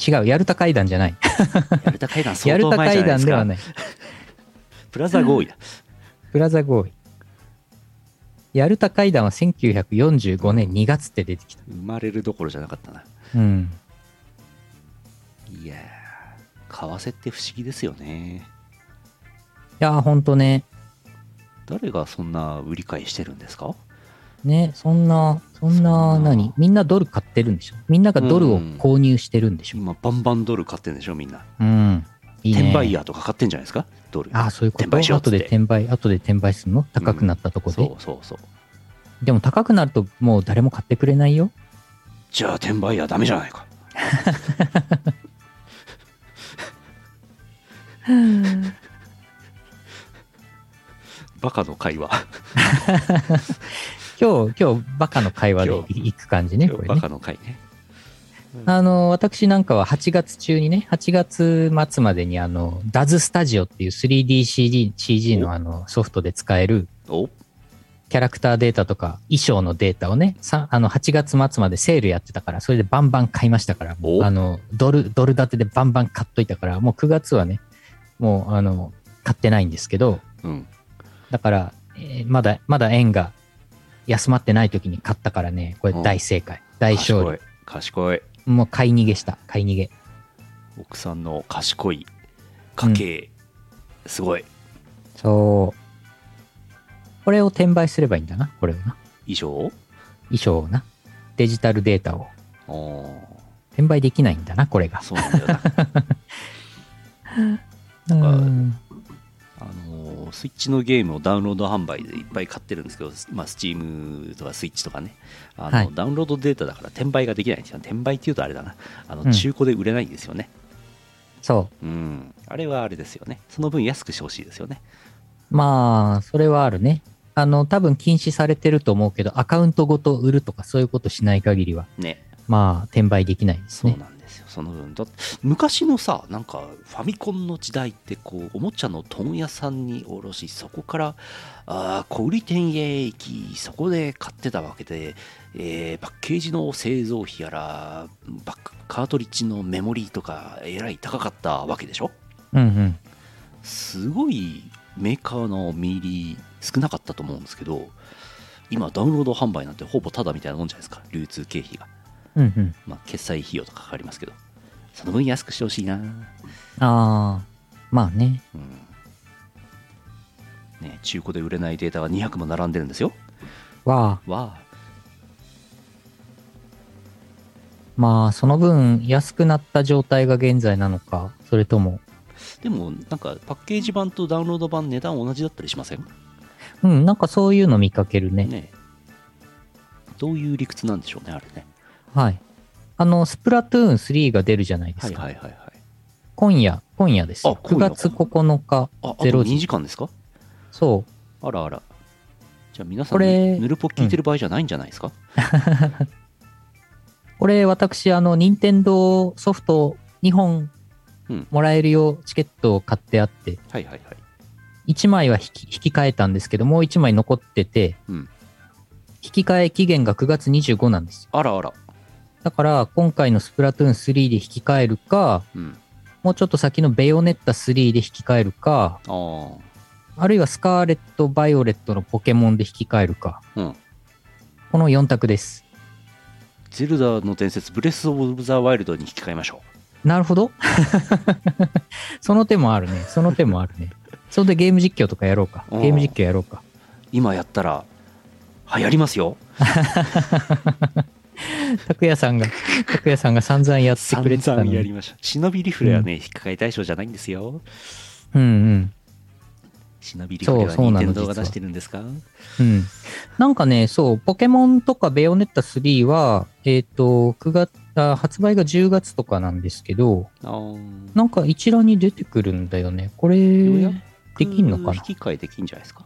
違う、やるた階段じゃない。やるた階段や相当るた階前じゃないですか。段ではない。プラザ合意だ。プラザ合意。やるた階段は1945年2月って出てきた。生まれるどころじゃなかったな。うん。いやー為替って不思議ですよね。いやー、ほんとね。誰がそんな売り買いしてるんですか？ね、そんな、そんな、な。何？みんなドル買ってるんでしょ？みんながドルを購入してるんでしょ？今バンバンドル買ってるんでしょみんな。うん。転売ヤーとか買ってんじゃないですか？ドル。ああ、そういうこと？転売後で転売、後で転売するの？高くなったとこで、そうそうそう。でも高くなるともう誰も買ってくれないよ。じゃあ転売ヤーダメじゃないか。バカの会話。今日、今日、バカの会話で今いく感じね、これね。バカの会ねあの、私なんかは8月中にね、8月末までにあの、DAZ スタジオっていう 3DCG CG のあのソフトで使えるお。キャラクターデータとか衣装のデータをね、さあの8月末までセールやってたから、それでバンバン買いましたから、あの、ドル、ドル建てでバンバン買っといたから、もう9月はね、もうあの、買ってないんですけど、うん。だから、えーまだ、まだ円が休まってない時に買ったからね、これ大正解。大勝利。賢い。賢いもう買い逃げした。買い逃げ。奥さんの賢い家計、すごいそう。これを転売すればいいんだな、これをな。以上？衣装をな。デジタルデータを。転売できないんだな、これが。そうなんだよな うん。あスイッチのゲームをダウンロード販売でいっぱい買ってるんですけど、まあ、スチームとかスイッチとかね。あの、はい。ダウンロードデータだから転売ができない。んですよ転売っていうとあれだな。あのうん。中古で売れないんですよね。そう。ん、あれはあれですよね。その分安くしてほしいですよね。う。まあ、それはあるね。あの、多分禁止されてると思うけど、アカウントごと売るとかそういうことしない限りは、ね。まあ、転売できないですそうね。なんですよその分。だ昔のさなんかファミコンの時代ってこうおもちゃの問屋さんに卸しそこからあー小売店へ行きそこで買ってたわけで、えーパッケージの製造費やらバックカートリッジのメモリーとかえらい高かったわけでしょ？うんうん。すごいメーカーの見入り少なかったと思うんですけど今ダウンロード販売なんてほぼタダみたいなもんじゃないですか流通経費がうんうん。まあ、決済費用とかかかりますけど、その分安くしてほしいな。ああ、まあね。うん。ね、中古で売れないデータが200も並んでるんですよ。わあ、わあ、まあ、その分安くなった状態が現在なのか、それとも、でも、なんかパッケージ版とダウンロード版値段同じだったりしません？うん、なんかそういうの見かけるね。ね。どういう理屈なんでしょうね、あれね。はい。あの、スプラトゥーン3が出るじゃないではいすか。はいはいはい。今夜、今夜ですよ。9あ今夜月9日。あ、あとゼロ時2時間ですか？そう。あらあら。じゃあ皆さん、これヌルポ聞いてる場合じゃないんじゃないですか、これ、私、あの、任天堂ソフト2本うんもらえるようチケットを買ってあって、はいはいはい。1枚は引き引き換えたんですけど、もう1枚残ってて、うん引き換え期限が9月25なんですよ。あらあら。だから、今回のスプラトゥーン3で引き換えるか、うん。もうちょっと先のベヨネッタ3で引き換えるか、あるいはスカーレット・バイオレットのポケモンで引き換えるか。うん。この4択です。ゼルダの伝説、ブレス・オブ・ザ・ワイルドに引き換えましょなるほど。その手もあるね。その手もあるね。それでゲーム実況とかやろうか。うんゲーム実況やろうか。う。今やったら、流行りますよ 拓也さんが、拓也さんが散々やって散くれてたのに。々やりました忍びリフレはね、引っかかり対象じゃないんですようんうん。忍びリフレはそうそうなの任天堂が出してるんですか？うん。なんかね、そう、ポケモンとかベヨネッタ3は、えっ、と、9月あ、発売が10月とかなんですけど、なんか一覧に出てくるんだよね。これ、できんのかな？引き換えできんじゃないですか？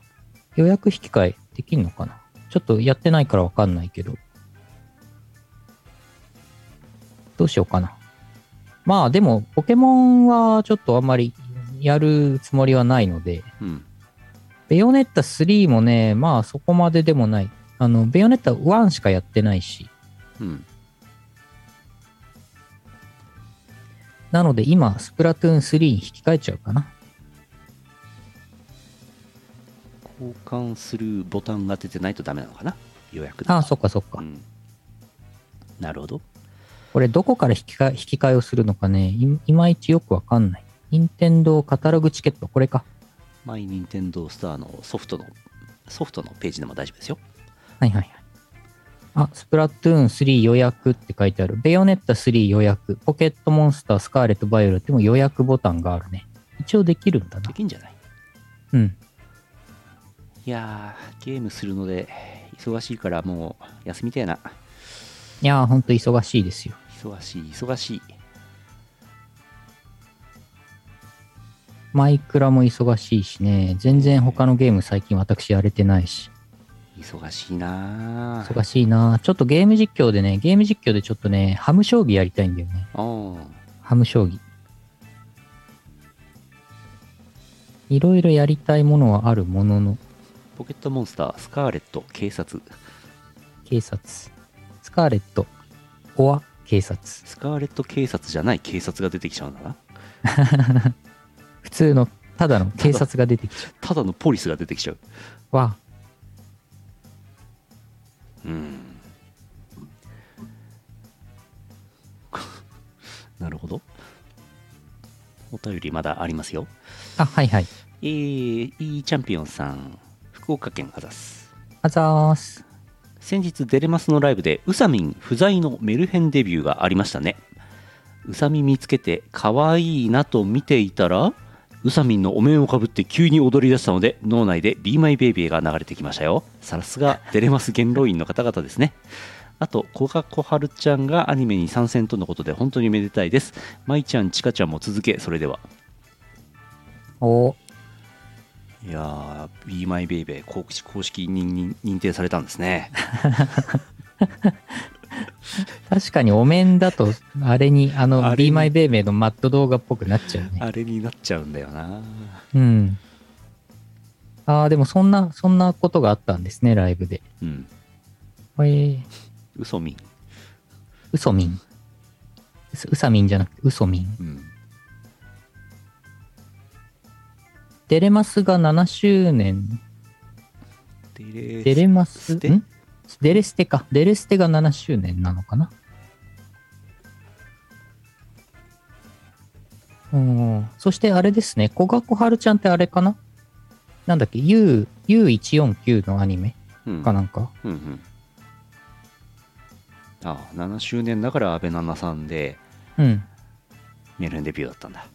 予約引き換えできんのかな？ちょっとやってないからわかんないけど。どうしようかな。まあでも、ポケモンはちょっとあんまりやるつもりはないので、うんベヨネッタ3もね、まあそこまででもない。あの、ベヨネッタ1しかやってないし。うんなので今、スプラトゥーン3に引き換えちゃうかな。交換するボタンが出てないとダメなのかな？予約ああ、そっかそっかう。んなるほどこれどこから引き換え引き換えをするのかねい、いまいちよくわかんない。任天堂カタログチケット、これか。マイニンテンドースターのソフトのソフトのページでも大丈夫ですよはいはいはい。あ、スプラトゥーン3予約って書いてある。ベヨネッタ3予約。ポケットモンスター、スカーレット、バイオレットも予約ボタンがあるね。一応できるんだなで。きんじゃない？うん。いやーゲームするので忙しいからもう休みたいないやー、ほんと忙しいですよ。忙しい忙しいマイクラも忙しいしね。全然他のゲーム最近私やれてないし。忙しいなー忙しいなちょっとゲーム実況でね、ゲーム実況でちょっとね、ハム将棋やりたいんだよね。ハム将棋。いろいろやりたいものはあるものの、ポケットモンスタースカーレット警察警察。スカーレット、オア、警察。スカーレット警察じゃない警察が出てきちゃうんだな 普通の、ただの警察が出てきちゃただのポリスが出てきちゃうう。わ、うんなるほどお便りまだありますよあ、はいはい。えー、いいチャンピオンさん福岡県あざすあざーす。先日デレマスのライブでウサミン不在のメルヘンデビューがありましたね。ウサミ見つけて可愛いなと見ていたらウサミンのお面をかぶって急に踊り出したので脳内で「Be My Baby」が流れてきましたよ。さすがデレマス元老院の方々ですね。あと小賀小春ちゃんがアニメに参戦とのことで本当にめでたいです。舞ちゃんちかちゃんも続けそれでは。おいやー Be My Baby 公式公式認認認定されたんですね 確かにお面だと、あれに、あの、あれに Be My Baby のマット動画っぽくなっちゃうね。あれになっちゃうんだよなうん。ああ、でもそんな、そんなことがあったんですね、ライブで。うんえー、ウソミンウソミン。うすウサミンじゃなくて、ウソミン。うんデレマスが7周年。デレデレマス、ん？デレステか。デレステが7周年なのかな？うん。そしてあれですね。古賀小春ちゃんってあれかな？なんだっけ ?U、U149 のアニメうんかなんか。うんうんああ7周年だから安部菜々さんでうん。メルヘンデビューだったんだ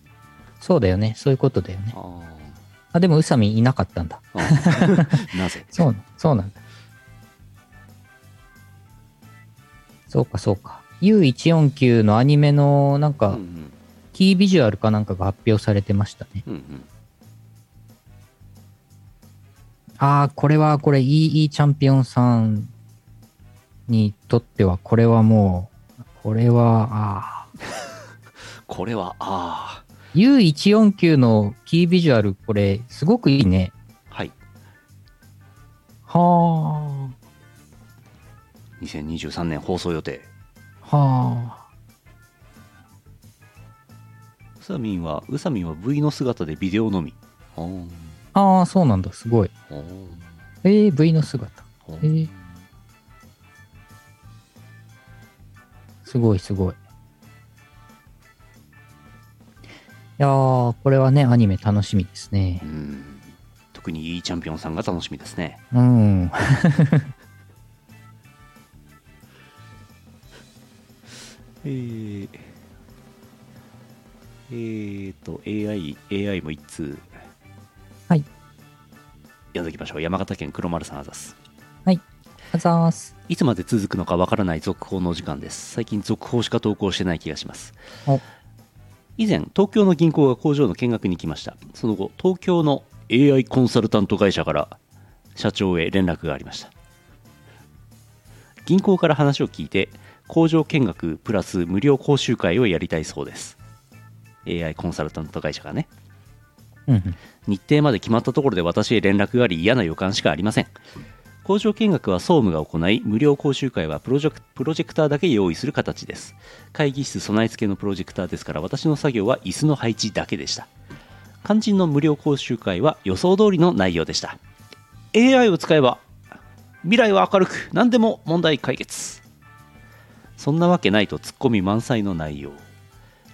そうだよね。そういうことだよね。ああ、でも宇佐美いなかったんだ。ああ なぜ？そう、そうなんだ。そうか、そうか。U149 のアニメのなんうんか、キービジュアルかなんかが発表されてましたね。うんうんああ、これは、これ、いい、いいチャンピオンさんにとっては、これはもう、これは、ああ。これはあ U149 のキービジュアル、これ、すごくいいね。あはいは2023年放送予定あ。はあ。ウサミンはウサミンは V の姿でビデオのみああ、そうなんだ。すごい。えー、V の姿。おえーすごい、すごい。いやー、これはね、アニメ楽しみですね。うん。特にいいチャンピオンさんが楽しみですね。うん。えー、えーと、AI、AI も一通。はい。読んできましょう。山形県黒丸さんあざす。はい。あざーす。いつまで続くのかわからない続報の時間です。最近続報しか投稿してない気がします。以前、東京の銀行が工場の見学に来ました。その後、東京の AI コンサルタント会社から社長へ連絡がありました。銀行から話を聞いて、工場見学プラス無料講習会をやりたいそうです。AI コンサルタント会社がね。うんうん。日程まで決まったところで私へ連絡があり嫌な予感しかありません工場見学は総務が行い無料講習会はプロジェクプロジェクターだけ用意する形です。会議室備え付けのプロジェクターですから私の作業は椅子の配置だけでした。肝心の無料講習会は予想通りの内容でした。AI を使えば未来は明るく何でも問題解決。そんなわけないとツッコミ満載の内容。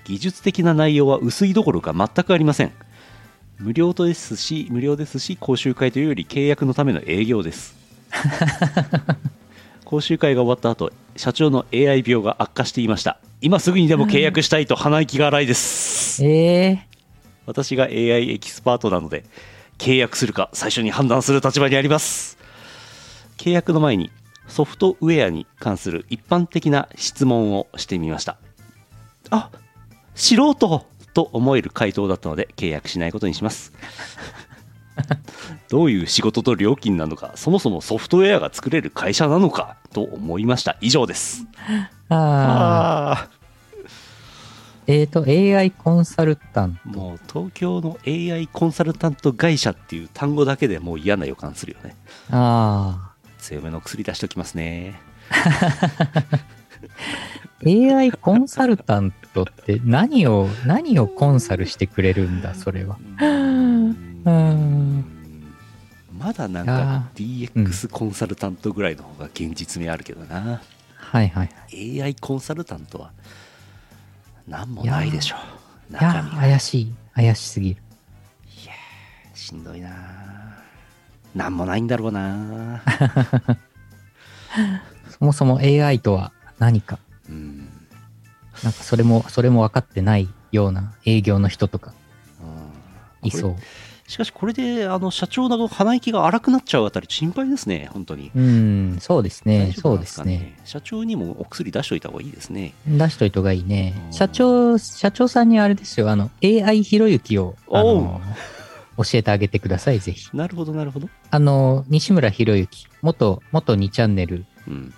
技術的な内容は薄いどころか全くありません。無料ですし無料ですし講習会というより契約のための営業です。講習会が終わった後社長の AI 病が悪化していました。今すぐにでも契約したいと鼻息が荒いです。え私が AI エキスパートなので契約するか最初に判断する立場にあります。契約の前にソフトウェアに関する一般的な質問をしてみました。あ素人と思える回答だったので契約しないことにします どういう仕事と料金なのかそもそもソフトウェアが作れる会社なのかと思いました。以上です。ー、ああー。えーと、AI コンサルタンーもう東京の AI コンサルタント会社っていう単語だけでもう嫌な予感するよね。ト。あ強めの薬出しておきますね。あ。AI コンサルタントって何を、何をコンサルしてくれるんだ、それは。うん。まだなんいやか DX コンサルタントぐらいの方が現実味あるけどな、はいはいはい。AI コンサルタントは何もないでしょう。いや怪しい。怪しすぎる。しんどいな何もないんだろうな そもそも AI とは何か。うん。なんかそれも、それも分かってないような営業の人とか。うん。いそう。しかしこれであの社長の鼻息が荒くなっちゃうあたり心配ですね本当にうん、そうですね。大丈そうですね。社長にもお薬出しといた方がいいですね出しといた方がいいねう。ん社長、社長さんにあれですよ、あの、AI ひろゆきを、教えてあげてください、ぜひ。なるほどなるほどあの、西村ひろゆき、元、元2チャンネルうん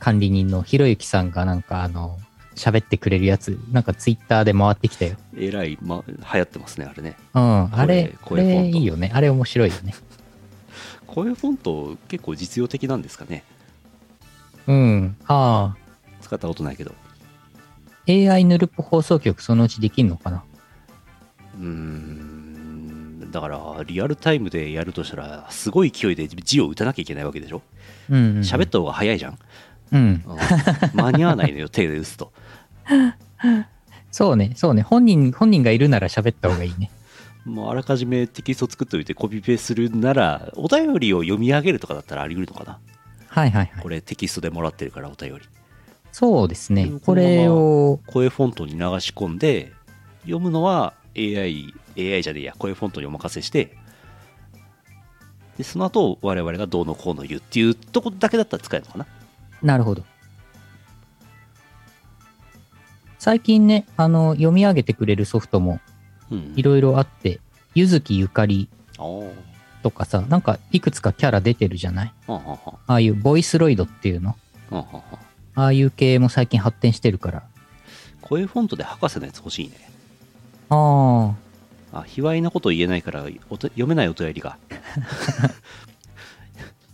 管理人のひろゆきさんがなんかあの、喋ってくれるやつ、なんかツイッターで回ってきたよ。えらい、ま、流行ってますねあれねうん、あれ、これいいよね。あれ面白いよね。声フォント結構実用的なんですかねうん。あ使ったことないけどあ、AI ヌルポ放送局そのうちできんのかな？うーんだからリアルタイムでやるとしたらすごい勢いで字を打たなきゃいけないわけでしょ？うん、うん。喋った方が早いじゃん、うん。うん間に合わないのよ手で打つとそうね、そうね。本人、本人がいるなら喋った方がいいね。もうあらかじめテキスト作っておいてコピペするならお便りを読み上げるとかだったらあり得るのかなはいはいはいこ。れテキストでもらってるからお便りそうですねこれを、声フォントに流し込んで読むのは AI, AI じゃねえや声フォントにお任せしてでその後我々がどうのこうの言うっていうとこだけだったら使えるのかななるほど。最近ね、あの、読み上げてくれるソフトもうん。いろいろあって、ゆずきゆかりとかさ、なんかいくつかキャラ出てるじゃない？ああいうボイスロイドっていうの？ああいう系も最近発展してるから。声フォントで博士のやつ欲しいね。ああ、あ卑猥なこと言えないからおと読めないお便りが。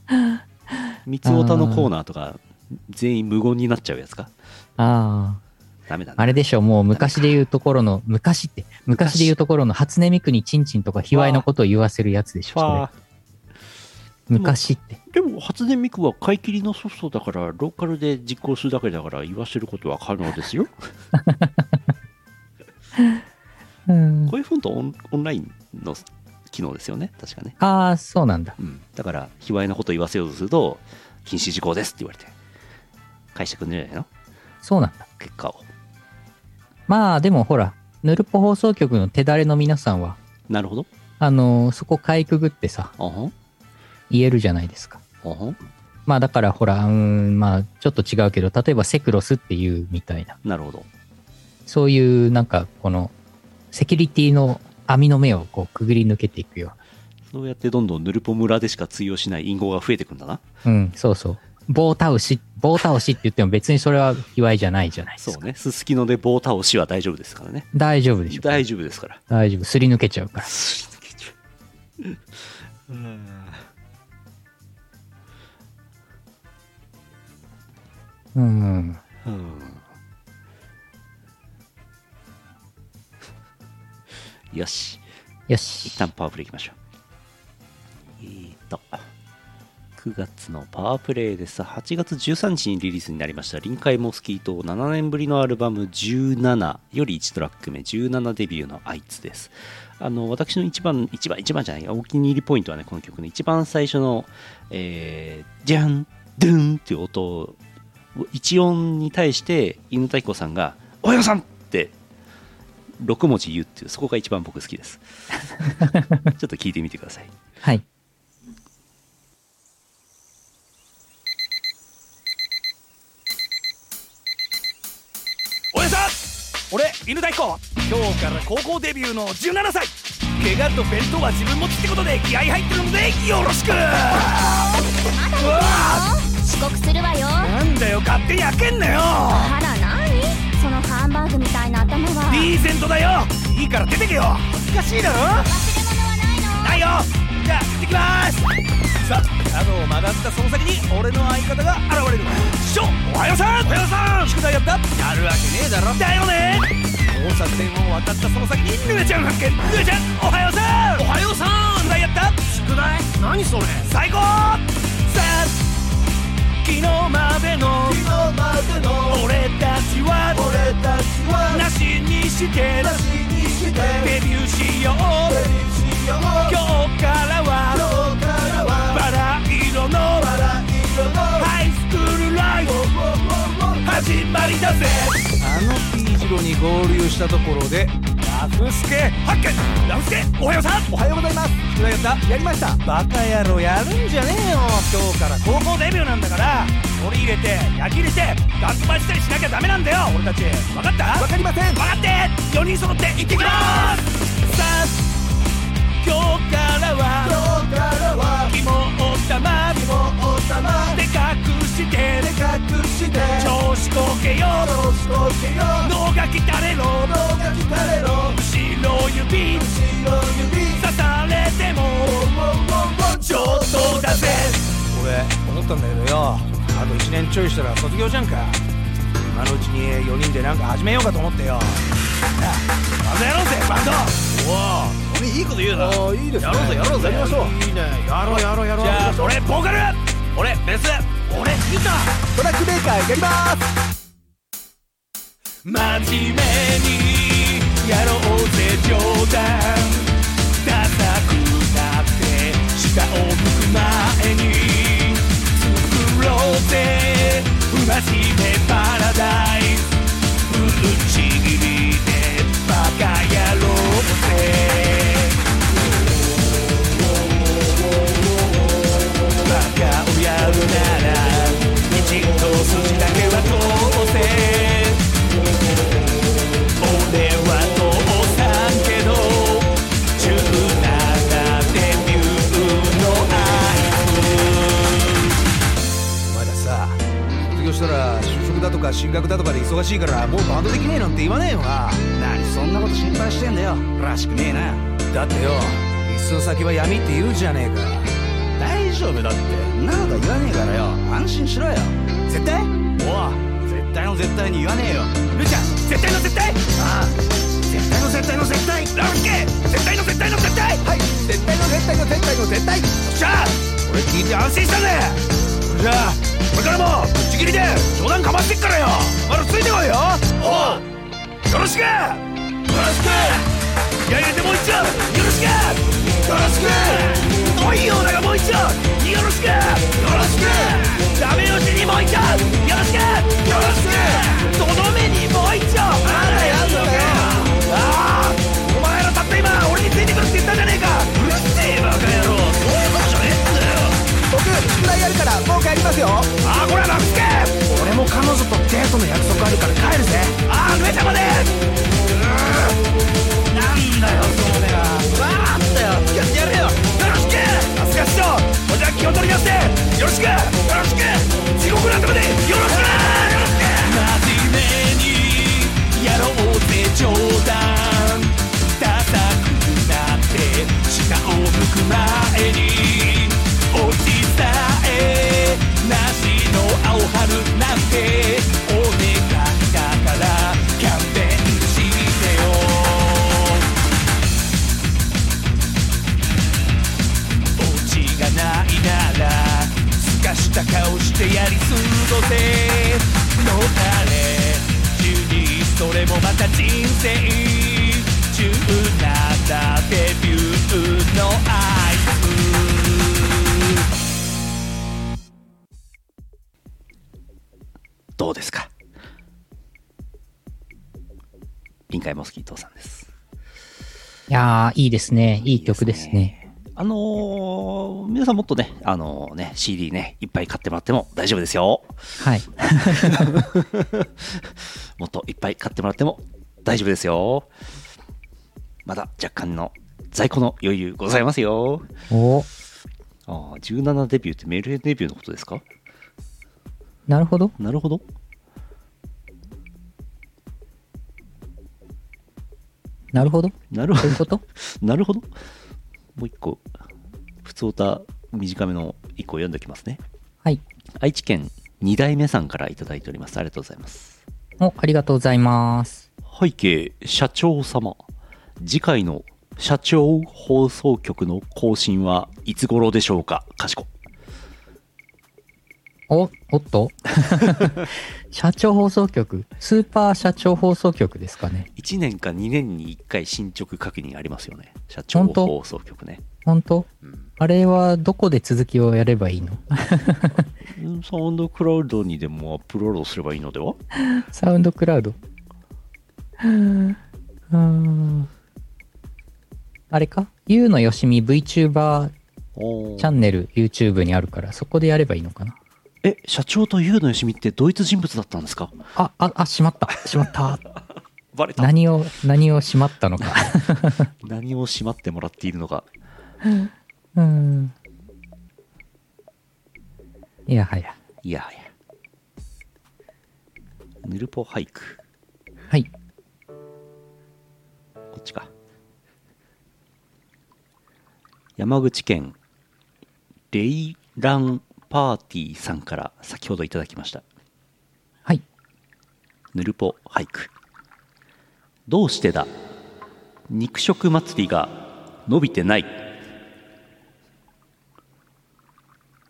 三つおたのコーナーとか全員無言になっちゃうやつか。あダメだあ。れでしょ、もう昔で言うところの、昔って、昔。で言うところの初音ミクにチンチンとか卑猥なことを言わせるやつでしょ、そ昔って。でも初音ミクは買い切りのソフトだからローカルで実行するだけだから言わせることは可能ですよ。うん、声フォントオンオンラインの機能ですよね。確かね、ああ、そうなんだ。うん、だから卑猥なこと言わせようとすると禁止事項ですって言われて返してくんじゃないの？そうなんだ。結果をまあでもほら、ヌルポ放送局の手だれの皆さんは、なるほど。あのーそこかいくぐってさ、あは。ん言えるじゃないですか。あは。んまあだからほら、うーん、まあちょっと違うけど、例えばセクロスっていうみたいな、なるほど。そういうなんかこの、セキュリティの網の目をこうくぐり抜けていくよ。そうやってどんどんヌルポ村でしか通用しない隠語が増えてくんだな。うん、そうそう。棒倒し、棒倒しって言っても別にそれは卑猥じゃないじゃないですか。そうねすすきので棒倒しは大丈夫ですからね大丈夫でしょ。大丈夫ですから大丈夫。すり抜けちゃうから。すり抜けちゃううんうん。うんよしよし一。旦パワープレイいきましょうえーと9月のパワープレイです。8月13日にリリースになりました。臨海モスキート。7年ぶりのアルバム。17より1トラック目。17デビューのあいつです。あの私の一番一番一番じゃない。お気に入りポイントはねこの曲の一番最初のえー、じゃんドゥンっていう音を一音に対して犬太彦さんが「おはようさん!」って6文字言うっていうそこが一番僕好きです。ちょっと聞いてみてください。はい。俺犬太鼓今日から高校デビューの17歳。怪我と弁当は自分持ちってことで気合入ってるのでよろしく。まだ遅刻するわよ。なんだよ勝手に開けんなよ。あら何そのハンバーグみたいな頭はリーゼントだよ。いいから出てけよ。恥ずかしいだろ？忘れ物はないの。ないよじゃ行ってきますさあ角を曲がったその先に俺の相方が現れる師匠おはよう。さんおはよう。さん宿題やったやるわけねえだろだよね交差点を渡ったその先にぬねちゃん発見ぬねちゃんおはよう。さんおはよう。さん宿題やった宿題何それ最高さあ昨日までの俺たちは俺たちはなしにしてなしにしてデビューしよう。今日からはバラ色のハイスクールライフ始まりだぜ。あの T 字路に合流したところでラフスケ発見ラフスケおはようさん。おはようございます。宿題やった。やりました。バカ野郎やるんじゃねえよ。今日から高校デビューなんだから取り入れて焼き入れてガッツバしたりしなきゃダメなんだよ。俺たち。分かった？わかりません。分かって。4人揃って行ってきます。さあ今日からは肝を玉で隠して調子こけよ脳がきたれろ後ろ指刺されてもちょっとだぜ。俺思ったんだけどよあと1年ちょいしたら卒業じゃんか。今のうちに4人でなんか始めようかと思ってよ。バンドやろうぜバンド。おお俺いいこと言うな。ああいいですね。やろうぜやろうぜ。やりましょう。いいね。やろうやろうやろう。じゃあ俺ボーカル。俺ベース。俺ギター。トラックメーカーやります。真面目にやろうぜ冗談どうですか？臨海モスキートさんです。いやー、いいですね。いい曲ですね。あのー皆さんもっとね、あのね、CD ね、いっぱい買ってもらっても大丈夫ですよ。はい。もっといっぱい買ってもらっても大丈夫ですよ。まだ若干の在庫の余裕ございますよ。おああ、17デビューってメールデビューのことですか？なるほど。なるほど。なるほど。なるほど なるほど。もう一個、普通歌短めの一個読んでおきますね。はい。愛知県二代目さんからいただいております。ありがとうございます。お、ありがとうございます。背景、社長様。次回の社長放送局の更新はいつ頃でしょうか？かしこ。お、おっと？社長放送局？スーパー社長放送局ですかね？1年か2年に1回進捗確認ありますよね。社長放送局ね。本当？うんあれはどこで続きをやればいいの？う んサウンドクラウドにでもアップロードすればいいのでは？サウンドクラウド。あれか ?You のよしみ VTuber おチャンネル YouTube にあるから、そこでやればいいのかな？え、社長と優のよしみって同一人物だったんですか？あ、あ、あ、しまった。しまった。バレた何を、何をしまったのか。何をしまってもらっているのか。うん。いやはや。いやはや。ヌルポ俳句。はい。こっちか。山口県レイランパーティーさんから先ほどいただきました。はい。ヌルポ俳句。どうしてだ？肉食祭りが伸びてない。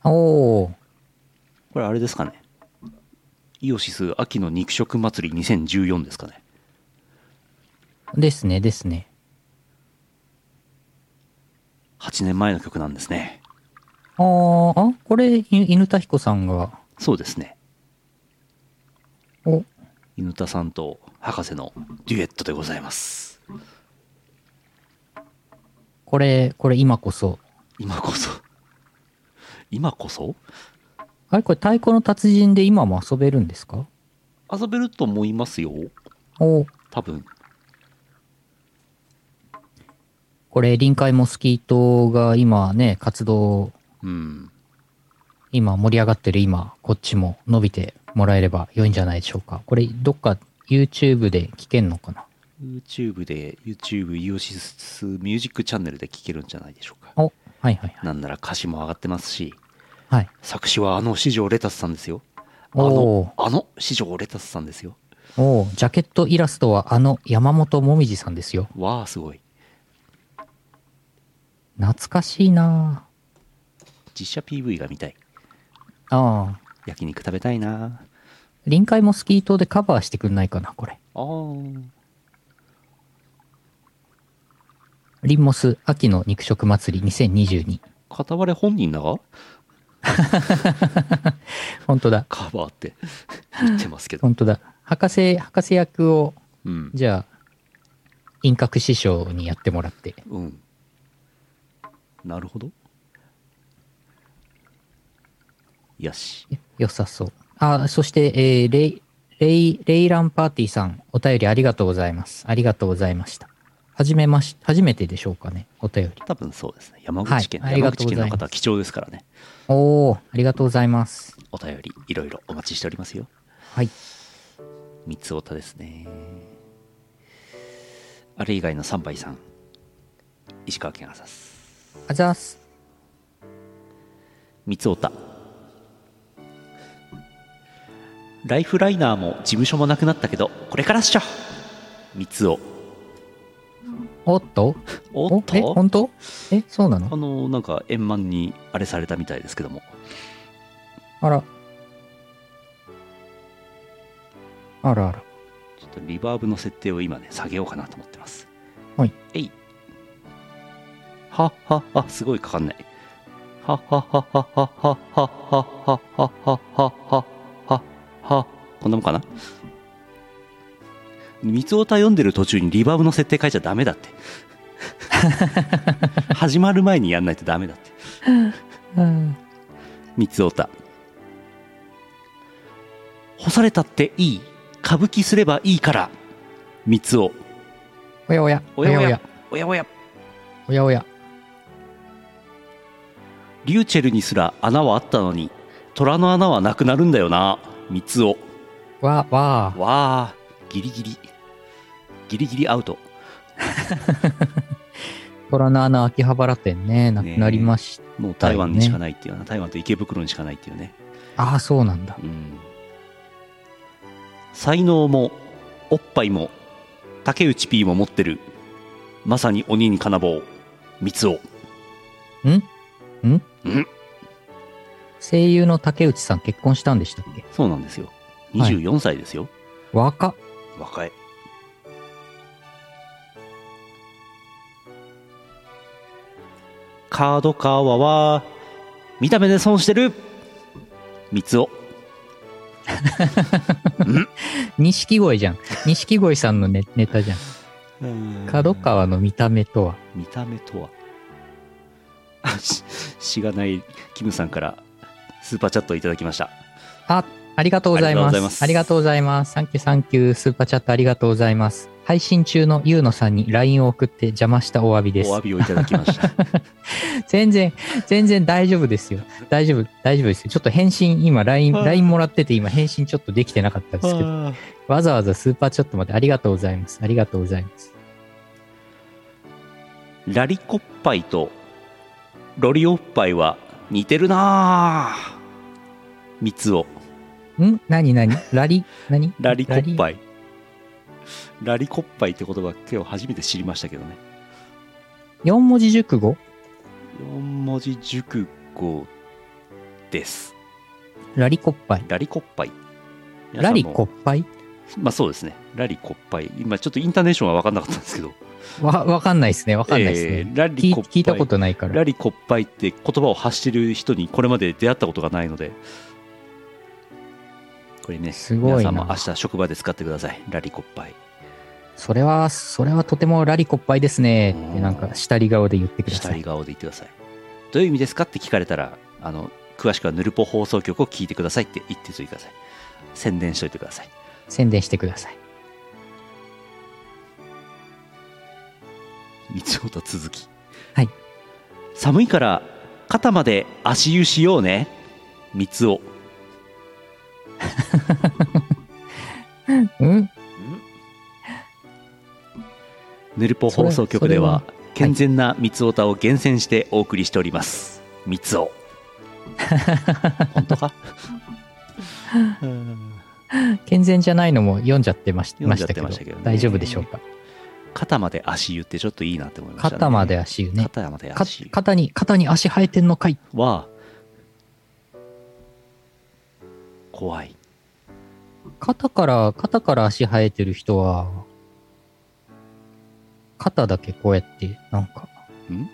おー。これあれですかね。イオシス秋の肉食祭り2014ですかね。ですね、ですね。8年前の曲なんですね。あー、あ、これ、い犬田彦さんが、そうですね。お、犬田さんと博士のデュエットでございます。これ、これ今こそ。今こそ。今こそ？あれ？これ太鼓の達人で今も遊べるんですか？遊べると思いますよ。お、多分。これ臨海モスキートが今ね、活動、うん。今盛り上がってる今、こっちも伸びてもらえれば良いんじゃないでしょうか。これどっか YouTube で聞けんのかな？YouTube で、YouTube イオシスミュージックチャンネルで聴けるんじゃないでしょうか。お、はいはいはい。なんなら歌詞も上がってますし、はい。作詞はあの四条レタスさんですよ。あおの、あの四条レタスさんですよ。おジャケットイラストはあの山本もみじさんですよ。わあ、すごい。懐かしいな実写 PV が見たい。ああ。焼肉食べたいな。臨海モスキートでカバーしてくんないかな、これ。あーリンモス秋の肉食祭り2022。片割れ本人だが？本当だ。カバーって言ってますけど。本当だ。博士、博士役を、うん。じゃあ、陰格師匠にやってもらって。うん。なるほど。よし。良さそう。あ、そして、えーレイ、レイ、レイランパーティーさん、お便りありがとうございます。ありがとうございました。はじめまし、初めてでしょうかね、お便り。多分そうですね。山口県、はい山口県の方は貴重ですからね。おー、ありがとうございます。お便りいろいろお待ちしておりますよ。はい。三つおたですね。あれ以外の3倍さん。石川県あざす。あざーす。三つおた。ライフライナーも事務所もなくなったけど、これからっしょ三つお。おっと？おっえ、と本当？え、そうなあのの、なんか円満にあれされたみたいですけども。あら。あらあら。ちょっとリバーブの設定を今ね、下げようかなと思ってます。はい。えい。はっはっは、すごいかかんない。はっはっはっはっはっはっはっはっはっはっはっはっはっはこんなもんかな？三つおた読んでる途中にリバーブの設定変えちゃダメだって。始まる前にやんないとダメだって。うん。三つおた干されたっていい？歌舞伎すればいいから三つおおやおや。おやおやおやおやおやおやおや。リューチェルにすら穴はあったのに虎の穴はなくなるんだよな三つおわ、わ。ー。わあギリギリ。ギリギリアウト。虎の穴秋葉原店ね、なくなりました。もう台湾にしかないっていうな、台湾と池袋にしかないっていうね。ああ、そうなんだ。うん。才能もおっぱいも竹内 P も持ってる。まさに鬼に金棒。三つおん？ん？ん声優の竹内さん結婚したんでしたっけ？そうなんですよ。はい。24歳ですよ、若。っ。若い。カードカワは見た目で損してる。三つお 錦鯉じゃん。錦鯉さんのネネタじゃん。角川の見た目とは？見た目とは。しがないキムさんからスーパーチャットをいただきましたあ、ありがとうございます。ありがとうございますありがとうございます。サンキューサンキュー、スーパーチャットありがとうございます。配信中のゆうのさんに LINE を送って邪魔したお詫びですお。詫びをいただきました 全然、全然大丈夫ですよ。大丈夫、大丈夫ですよ。ちょっと返信、今 LINE、はい LINE もらってて今返信ちょっとできてなかったんですけど、わざわざスーパーチャットまでありがとうございます。ありがとうございます。ラリコッパイとロリオッパイは似てるなぁ三つおん？何何？ラリ、何？ラリコッパイ。ラリコッパイって言葉今日初めて知りましたけどね。4文字熟語？4文字熟語です。ラリコッパイ。ラリコッパイ。ラリコッッパイ？まあそうですね。ラリコッパイ。今ちょっとインターネーションは分かんなかったんですけど。わ、わかんないですね。わかんないですね。えーラリ聞いコッパイ。聞いたことないから。ラリコッパイって言葉を発してる人にこれまで出会ったことがないのでこれねすごいな。皆さんも明日職場で使ってください。ラリコッパイ。それは、それはとてもラリコッパイですね。ってうん。なんか、下り顔で言ってください。下り顔で言ってください。どういう意味ですかって聞かれたらあの詳しくはヌルポ放送局を聞いてくださいって言ってといてください。宣伝しといてください。宣伝してください。三つおと続き。はい。寒いから肩まで足湯しようね。三つおうん？ヌルポ放送局では健全な三つおたを厳選してお送りしております。三つお 本当か？健全じゃないのも読んじゃってましましたけど大丈夫でしょうか？肩まで足湯ってちょっといいなって思いました、ね、肩まで足湯ね。肩までか足湯。肩に、肩に足生えてんのかい？は怖い。肩から、肩から足生えてる人は、肩だけこうやって、なんか、ん？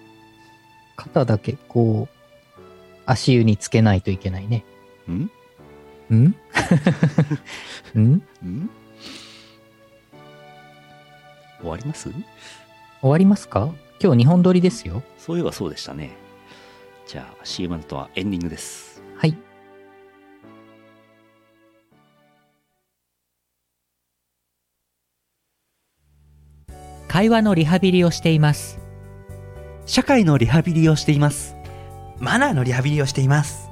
肩だけこう、足湯につけないといけないね。ん？ん？ん？ん？終わります？終わりますか？今日日本撮りですよ。そういえばそうでしたね。じゃあ CM のとはエンディングです。はい。会話のリハビリをしています。社会のリハビリをしています。マナーのリハビリをしています。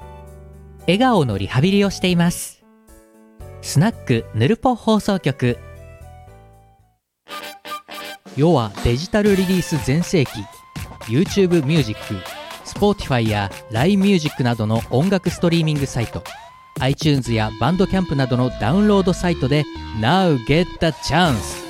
笑顔のリハビリをしています。スナックぬるぽ放送局。世はデジタルリリース全盛期。YouTube ミュージック Spotify や LINE ミュージックなどの音楽ストリーミングサイト。iTunes やバンドキャンプなどのダウンロードサイトで Now get the chance!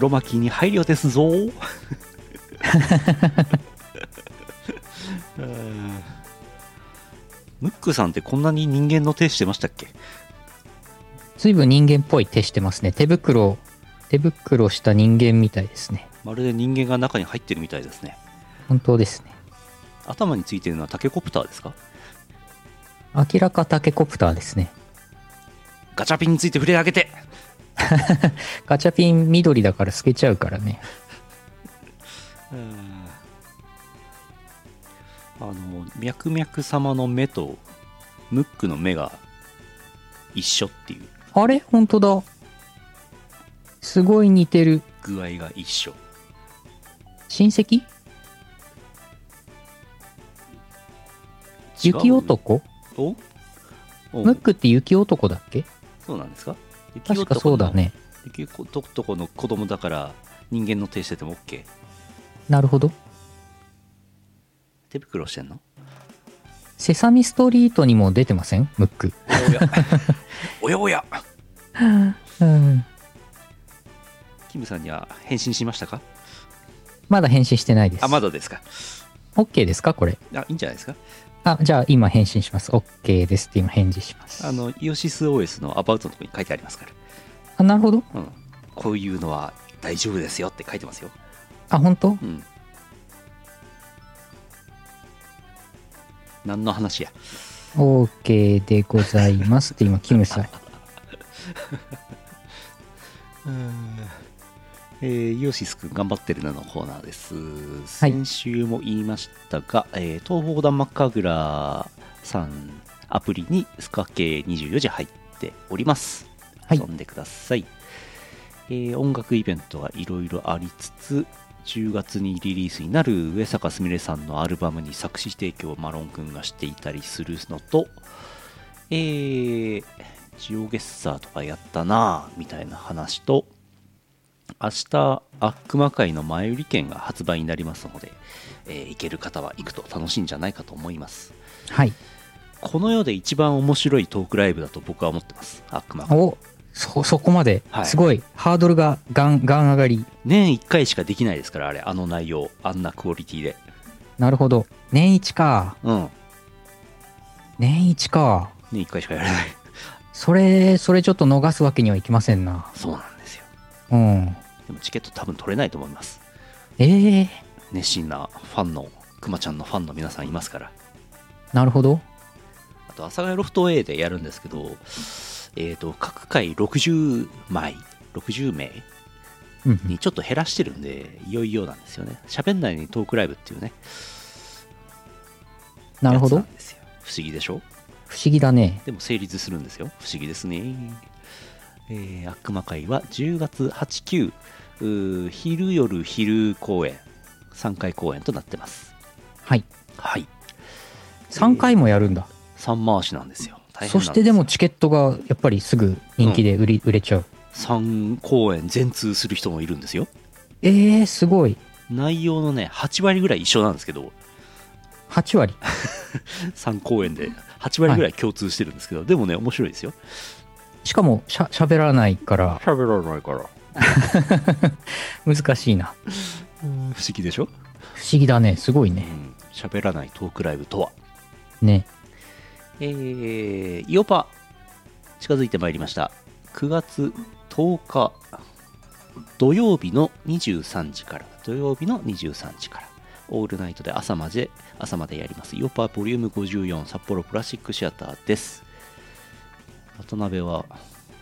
黒巻に配慮ですぞうん ムックさんってこんなに人間の手してましたっけ？随分人間っぽい手してますね。手袋、手袋した人間みたいですね。まるで人間が中に入ってるみたいですね本当ですね。頭についてるのはタケコプターですか？明らかタケコプターですね。ガチャピンについて触れ上げて ガチャピン緑だから透けちゃうからね。あの脈々様の目とムックの目が一緒っていう。あれ？本当だ。すごい似てる。具合が一緒。親戚？雪男？お？おムックって雪男だっけ？そうなんですか？雪確かそうだね。雪男の子供だから人間の手してても OK なるほど。手袋してんの？セサミストリートにも出てません？ムック。おやおや うん。キムさんには返信しましたか？まだ返信してないです。あまだですか OK ですかこれ？あいいんじゃないですか？あ、じゃあ今返信します。OK ですって今返事します。あのイオシス OS のアバウトのとこに書いてありますからあ、なるほど。うんこういうのは大丈夫ですよって書いてますよあ、本当？うん何の話や ?OK でございますって今、キムさん。えー、イオシスくん頑張ってるなのコーナーです。はい先週も言いましたが、えー東方横断幕神楽さんアプリにスカ系24時入っております。はい遊んでください。えー音楽イベントがいろいろありつつ、10月にリリースになる上坂すみれさんのアルバムに作詞提供をマロンくんがしていたりするのと、えー、ジオゲッサーとかやったなぁみたいな話と、明日、悪魔界の前売り券が発売になりますので、えー行ける方は行くと楽しいんじゃないかと思います。はい。この世で一番面白いトークライブだと僕は思ってます。悪魔界。おそ、そこまでは。いすごい。ハードルがガン、ガン上がり。年1回しかできないですから、あれ、あの内容、あんなクオリティで。なるほど。年一か。うん。年一か。年1回しかやれない。それ、それちょっと逃すわけにはいきませんな。そうなん。うん。でもチケット多分取れないと思います。ええ熱心なファンの、くまちゃんのファンの皆さんいますから。なるほど。あと、阿佐ヶ谷ロフト A でやるんですけど、えっ、と、各回60枚、60名うんうんにちょっと減らしてるんで、いよいよなんですよね。喋んないにトークライブっていうね。なるほど不思議でしょ？不思議だね。でも成立するんですよ。不思議ですね。えー悪魔会は10月8、9、うー昼夜昼公演、3回公演となってます。はい。はい。3回もやるんだ。3回しなんですよ。そしてでもチケットがやっぱりすぐ人気で売り、売れちゃう。3公演全通する人もいるんですよ。ええすごい。内容のね、8割ぐらい一緒なんですけど、8割。3公演で8割ぐらい共通してるんですけど、でもね、面白いですよ。しかもしゃ喋らないから喋らないから。難しいな。不思議でしょ？不思議だね。すごいうね。ん。喋らないトークライブとは？ね。えー、イオパ、近づいてまいりました。9月10日、土曜日の23時から、土曜日の23時から、オールナイトで朝まで、朝までやります。イオパボリューム54札幌プラスチックシアターです。渡辺は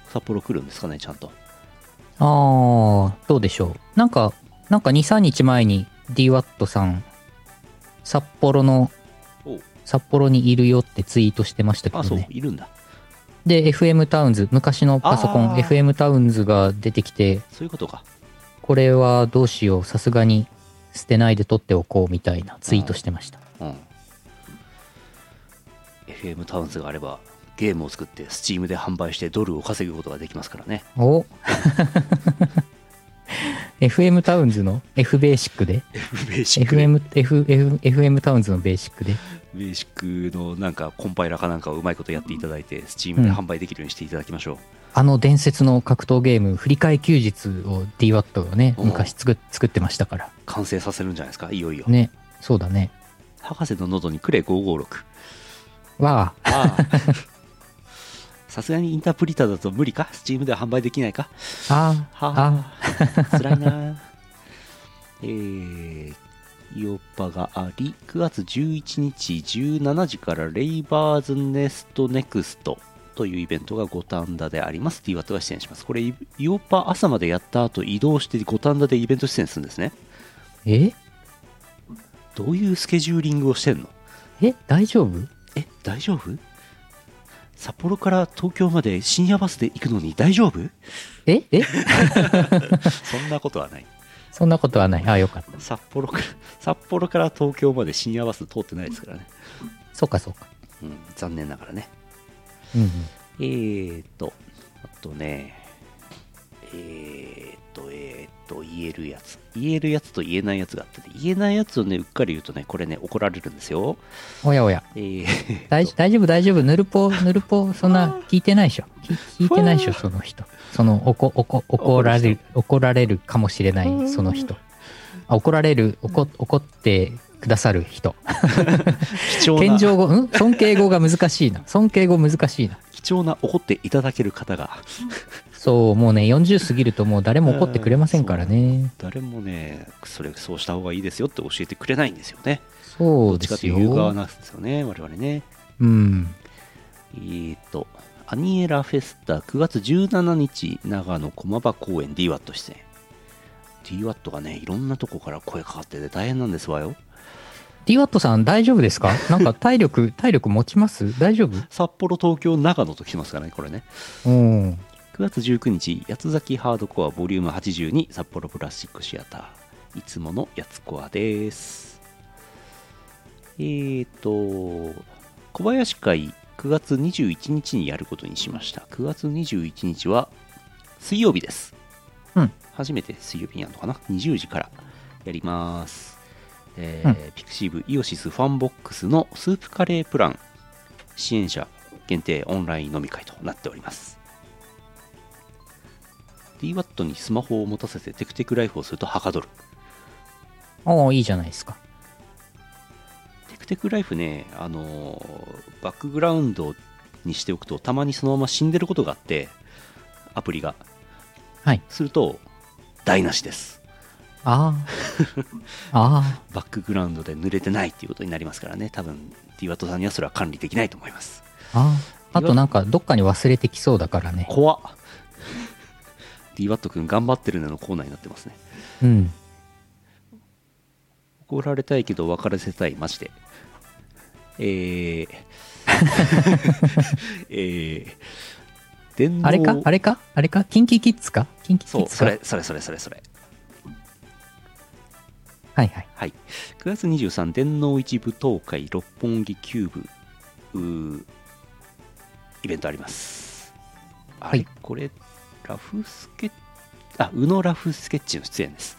札幌来るんですかねちゃんと。あー、どうでしょう。なんか、なんか2、3日前に DWAT さん、札幌のお、札幌にいるよってツイートしてましたけあそうどね。いるんだ。で、FM タウンズ、昔のパソコン、FM タウンズが出てきて、そういうことか。これはどうしよう、さすがに捨てないで取っておこうみたいなツイートしてました。うん。FM タウンズがあればゲームを作って Steam で販売してドルを稼ぐことができますからね。お。FM タウンズの F ベーシックで。ベーシックで FM, F, F, FM タウンズのベーシックで？ベーシックのなんかコンパイラーかなんかをうまいことやっていただいて Steam で販売できるようにしていただきましょう、あの伝説の格闘ゲーム、振り替え休日を DWAT がね、昔作っ作ってましたから。完成させるんじゃないですか？いよいよ、ね、そうだね。博士の喉にくれ556わあ、ああ さすがにインタープリターだと無理か？Steam では販売できないか？ああ、はあ。あ辛いな。えーイオパがあり9月11日17時からレイバーズネストネクストというイベントが五反田であります。DWAT が出演します。これイイオパ朝までやった後移動して五反田でイベント出演するんですね。え？どういうスケジューリングをしてんの？え？大丈夫？え大丈夫？札幌から東京まで深夜バスで行くのに大丈夫？え？え？そんなことはないそんなことはない。ああ、よかった。札幌から札幌から東京まで深夜バス通ってないですからね、そうか、そうか。うん、残念ながらねうんうん。えーとあとねえーとえーと言えるやつ言えるやつと言えないやつがあってね言えないやつをねうっかり言うとねこれね怒られるんですよおやおや。えー 大大丈夫、大丈夫。ぬるぽ、ぬるぽ、そんな聞いてないでしょ。聞聞いてないでしょ、その人。その、おこ、おこ、怒られる、怒られるかもしれない、その人。あ怒られる、怒、怒ってくださる人。貴重な謙譲語、ん？尊敬語が難しいな。尊敬語難しいな。貴重な怒っていただける方がそう、もうね、40過ぎるともう誰も怒ってくれませんからね。誰もねそれそうした方がいいですよって教えてくれないんですよねどっちかとそうですよ。いう側なんですよね我々ねうん。えーとアニエラフェスタ9月17日長野駒場公園 DWAT 出演 DWAT がねいろんなとこから声かかってて大変なんですわよ DWAT さん大丈夫ですか？なんか体力、体力持ちます？大丈夫？札幌東京長野と来てますからねこれねうん。9月19日八つ崎ハードコアボリューム82札幌プラスチックシアター。いつものやつコアです。えーと小林会9月21日にやることにしました。9月21日は水曜日です。うん。初めて水曜日にやるのかな？20時からやります。えーピクシブイオシスファンボックスのスープカレープラン支援者限定オンライン飲み会となっております DWAT にスマホを持たせてテクテクライフをするとはかどるおーいいじゃないですか。テクテクライフねあのーバックグラウンドにしておくとたまにそのまま死んでることがあってアプリがはい。すると台無しですああ。あ バックグラウンドで濡れてないっていうことになりますからね多分 DWAT さんにはそれは管理できないと思いますあ。ああ。あとなんかどっかに忘れてきそうだからね。怖っ DWAT 君頑張ってるねのコーナーになってますね。うん。怒られたいけど別れせたいマジで。えー。えー。電脳。あれか？あれか？あれか？キンキキッズか？キンキキッズか？それそれそれそれそれ。はいはい。はい。9月23電脳一部東海六本木キューブイベントあります。はい。これラフスケッあ宇野ラフスケッチの出演です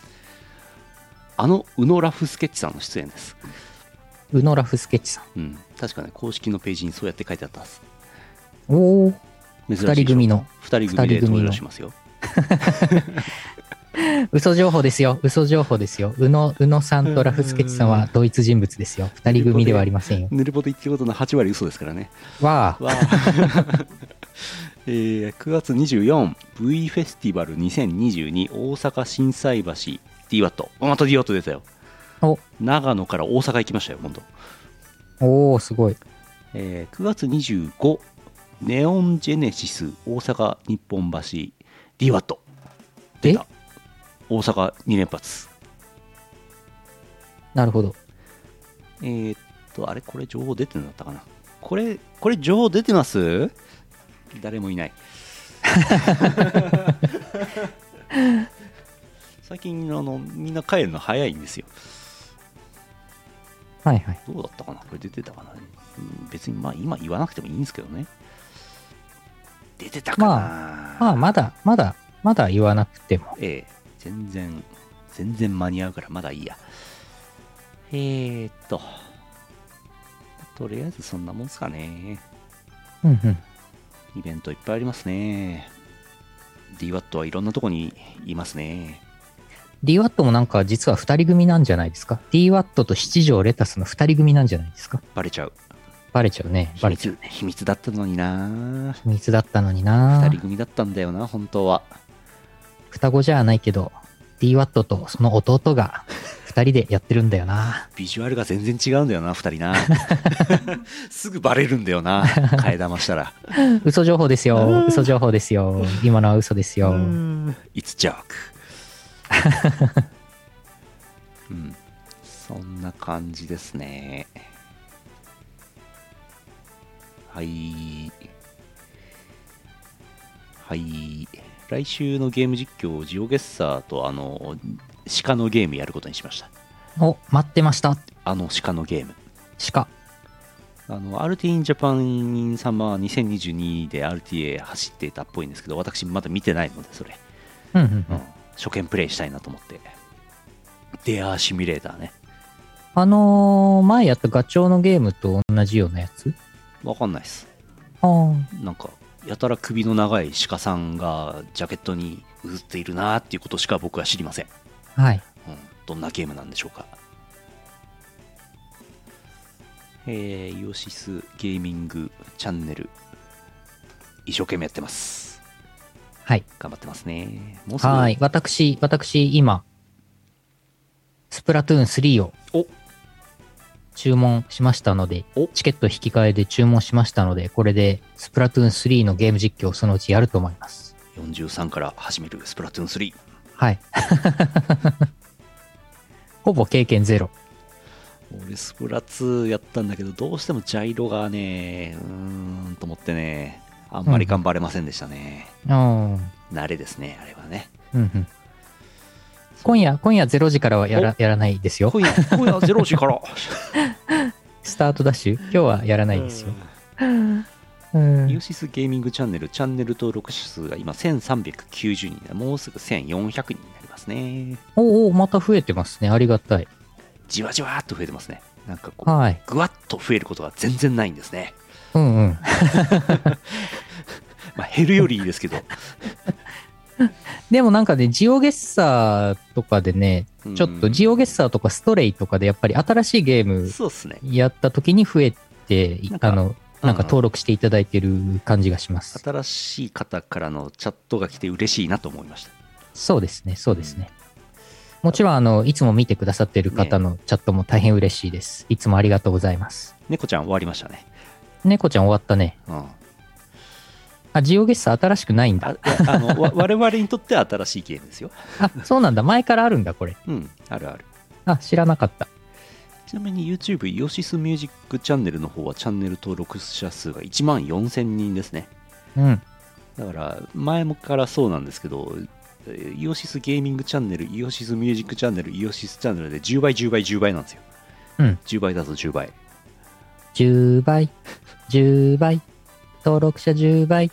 あの宇野ラフスケッチさんの出演ですウノラフスケッチさん。うん確かね公式のページにそうやって書いてあったはずおお。珍しいでしょ二人組の二人組で登場しますよ 嘘情報ですよ。嘘情報ですよ。宇野、宇野さんとラフスケッチさんは同一人物ですよ。二人組ではありませんよ。ヌルボで言ってることの8割嘘ですからねわあ。わあえー9月 24V フェスティバル2022大阪心斎橋 DWAT また DWAT 出たよ。お、長野から大阪行きましたよ今度、おおすごい。えー9月25ネオンジェネシス大阪日本橋 DWAT 出た。大阪2連発。なるほど。えー、っとあれこれ情報出てなかったかな。これこれ情報出てます？誰もいない。最近あのみんな帰るの早いんですよ。はいはい。どうだったかな？これ出てたかな、うん、別にまあ今言わなくてもいいんですけどね。出てたかな、まあ、まだ、まだ、まだ言わなくても。ええ。全然全然間に合うからまだいいや。えー、っととりあえずそんなもんすかね。うんうん。イベントいっぱいありますね。DWAT はいろんなとこにいますね。DWAT もなんか実は二人組なんじゃないですか ?DWAT と七条レタスの二人組なんじゃないですか？バレちゃう。バレちゃうね。秘バレちゃう密秘密だったのにな。秘密だったのにな。二人組だったんだよな本当は。双子じゃないけど、DWAT とその弟が二人でやってるんだよな。ビジュアルが全然違うんだよな二人な すぐバレるんだよな替え玉したら嘘情報ですよ。嘘情報ですよ。今のは嘘ですよ。It's joke うんそんな感じですねはいはい来週のゲーム実況ジオゲッサーとあの鹿のゲームやることにしましたお、待ってました。あの鹿のゲーム鹿。あの RT in Japan 様2022で RTA 走っていたっぽいんですけど私まだ見てないのでそれうんうんう。ん、初見プレイしたいなと思って。デアーシミュレーターね。あのー、前やったガチョウのゲームと同じようなやつ？わかんないっす。ああ。なんか、やたら首の長い鹿さんがジャケットに映っているなーっていうことしか僕は知りません。はい。うん、どんなゲームなんでしょうか？えー、イオシスゲーミングチャンネル、一生懸命やってます。はい。頑張ってますね。もうすぐ、はい。私、私、今、スプラトゥーン3をお注文しましたのでお、チケット引き換えで注文しましたので、これでスプラトゥーン3のゲーム実況をそのうちやると思います。43から始めるスプラトゥーン3。はい。ほぼ経験ゼロ。俺スプラ2やったんだけどどうしてもジャイロがねうーんと思ってねあんまり頑張れませんでしたね、うん。うん慣れですねあれはねうん。今夜、今夜0時からはやらやらないですよ。今夜今夜0時から スタートダッシュ？今日はやらないですよ。うん。ユーシスゲーミングチャンネルチャンネル登録者数が今1390人でもうす。ぐ1400人になりますね。おお、また増えてますね。ありがたい。じわじわーっと増えてますね。なんかこうはい。ぐわっと増えることが全然ないんですね。うんうん。まあ減るよりいいですけど。でもなんかね、ジオゲッサーとかでね、うん。ちょっとジオゲッサーとかストレイとかでやっぱり新しいゲームそうっすね。やった時に増えて、あの、なんか登録していただいてる感じがします。新しい方からのチャットが来て嬉しいなと思いましたそうですね、そうですね。もちろん、あの、いつも見てくださってる方のチャットも大変嬉しいです。いつもありがとうございます。猫ちゃん終わりましたね猫ちゃん終わったね。うんあ、ジオゲッサー新しくないんだ。ああのわ 我々にとっては新しいゲームですよ。あ、そうなんだ。前からあるんだ、これ。うん、あるある。あ、知らなかった。ちなみに YouTube イオシスミュージックチャンネルの方はチャンネル登録者数が1万4000人ですね。うん。だから前もからそうなんですけど、えーイオシスゲーミングチャンネル、イオシスミュージックチャンネル、イオシスチャンネルで10倍、10倍、10倍なんですよ。うん。10倍だと10倍。10倍、10倍、登録者10倍。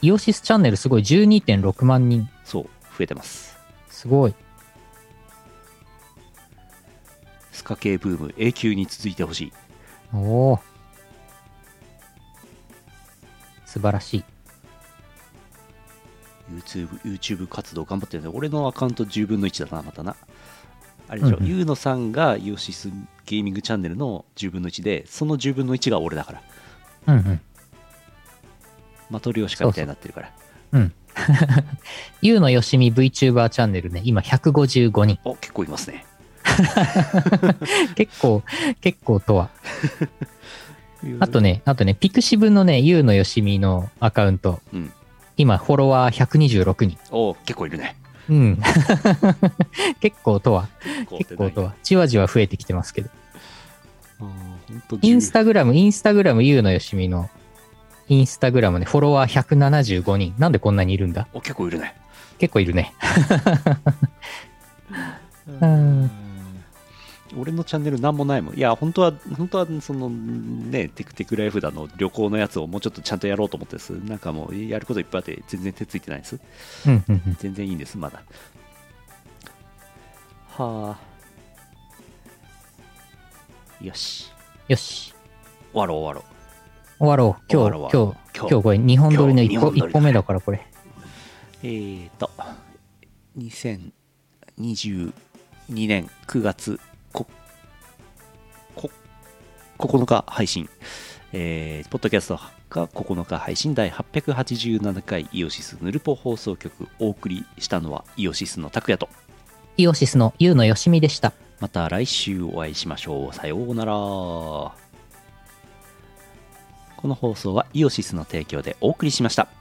イオシスチャンネルすごい12.6万人。そう、増えてます。すごい。スカ系ブーム、永久に続いてほしい。おお。素晴らしい。YouTube, YouTube 活動頑張ってるんで、俺のアカウント10分の1だな、またな。あれでしょ、うんうんゆうのさんがイオシスゲーミングチャンネルの10分の1で、その10分の1が俺だから。うんうん。マトリョーシカみたいになってるから。うん。ゆうのよしみ VTuber チャンネルね、今155人。お、結構いますね。結構、結構とは。あとね、あとね、ピクシブのね、ゆうのよしみのアカウント、うん今、フォロワー126人。お結構いるねうん。結構とは、結結構とは、じわじわ増えてきてますけど。インスタグラム、インスタグラム、ゆうのよしみの、インスタグラムね、フォロワー175人。なんでこんなにいるんだ？お結構いるね結構いるね。うん俺のチャンネルなんもないもん。いや本当は本当はそのねテクテクライフだの旅行のやつをもうちょっとちゃんとやろうと思ってです。なんかもうやることいっぱいあって全然手ついてないです。全然いいんですまだ。はあ。よし。よし。終わろう終わろう。終わろう。今日、今日今日。これ2本撮りの1個今日二本撮り。一個目だから、これ。うえーと2022年9月9日配信えー、ポッドキャストが9日配信第887回イオシスヌルポ放送局お送りしたのはイオシスの拓也とイオシスのゆうのよしみでした。また来週お会いしましょう。さようなら。この放送はイオシスの提供でお送りしました。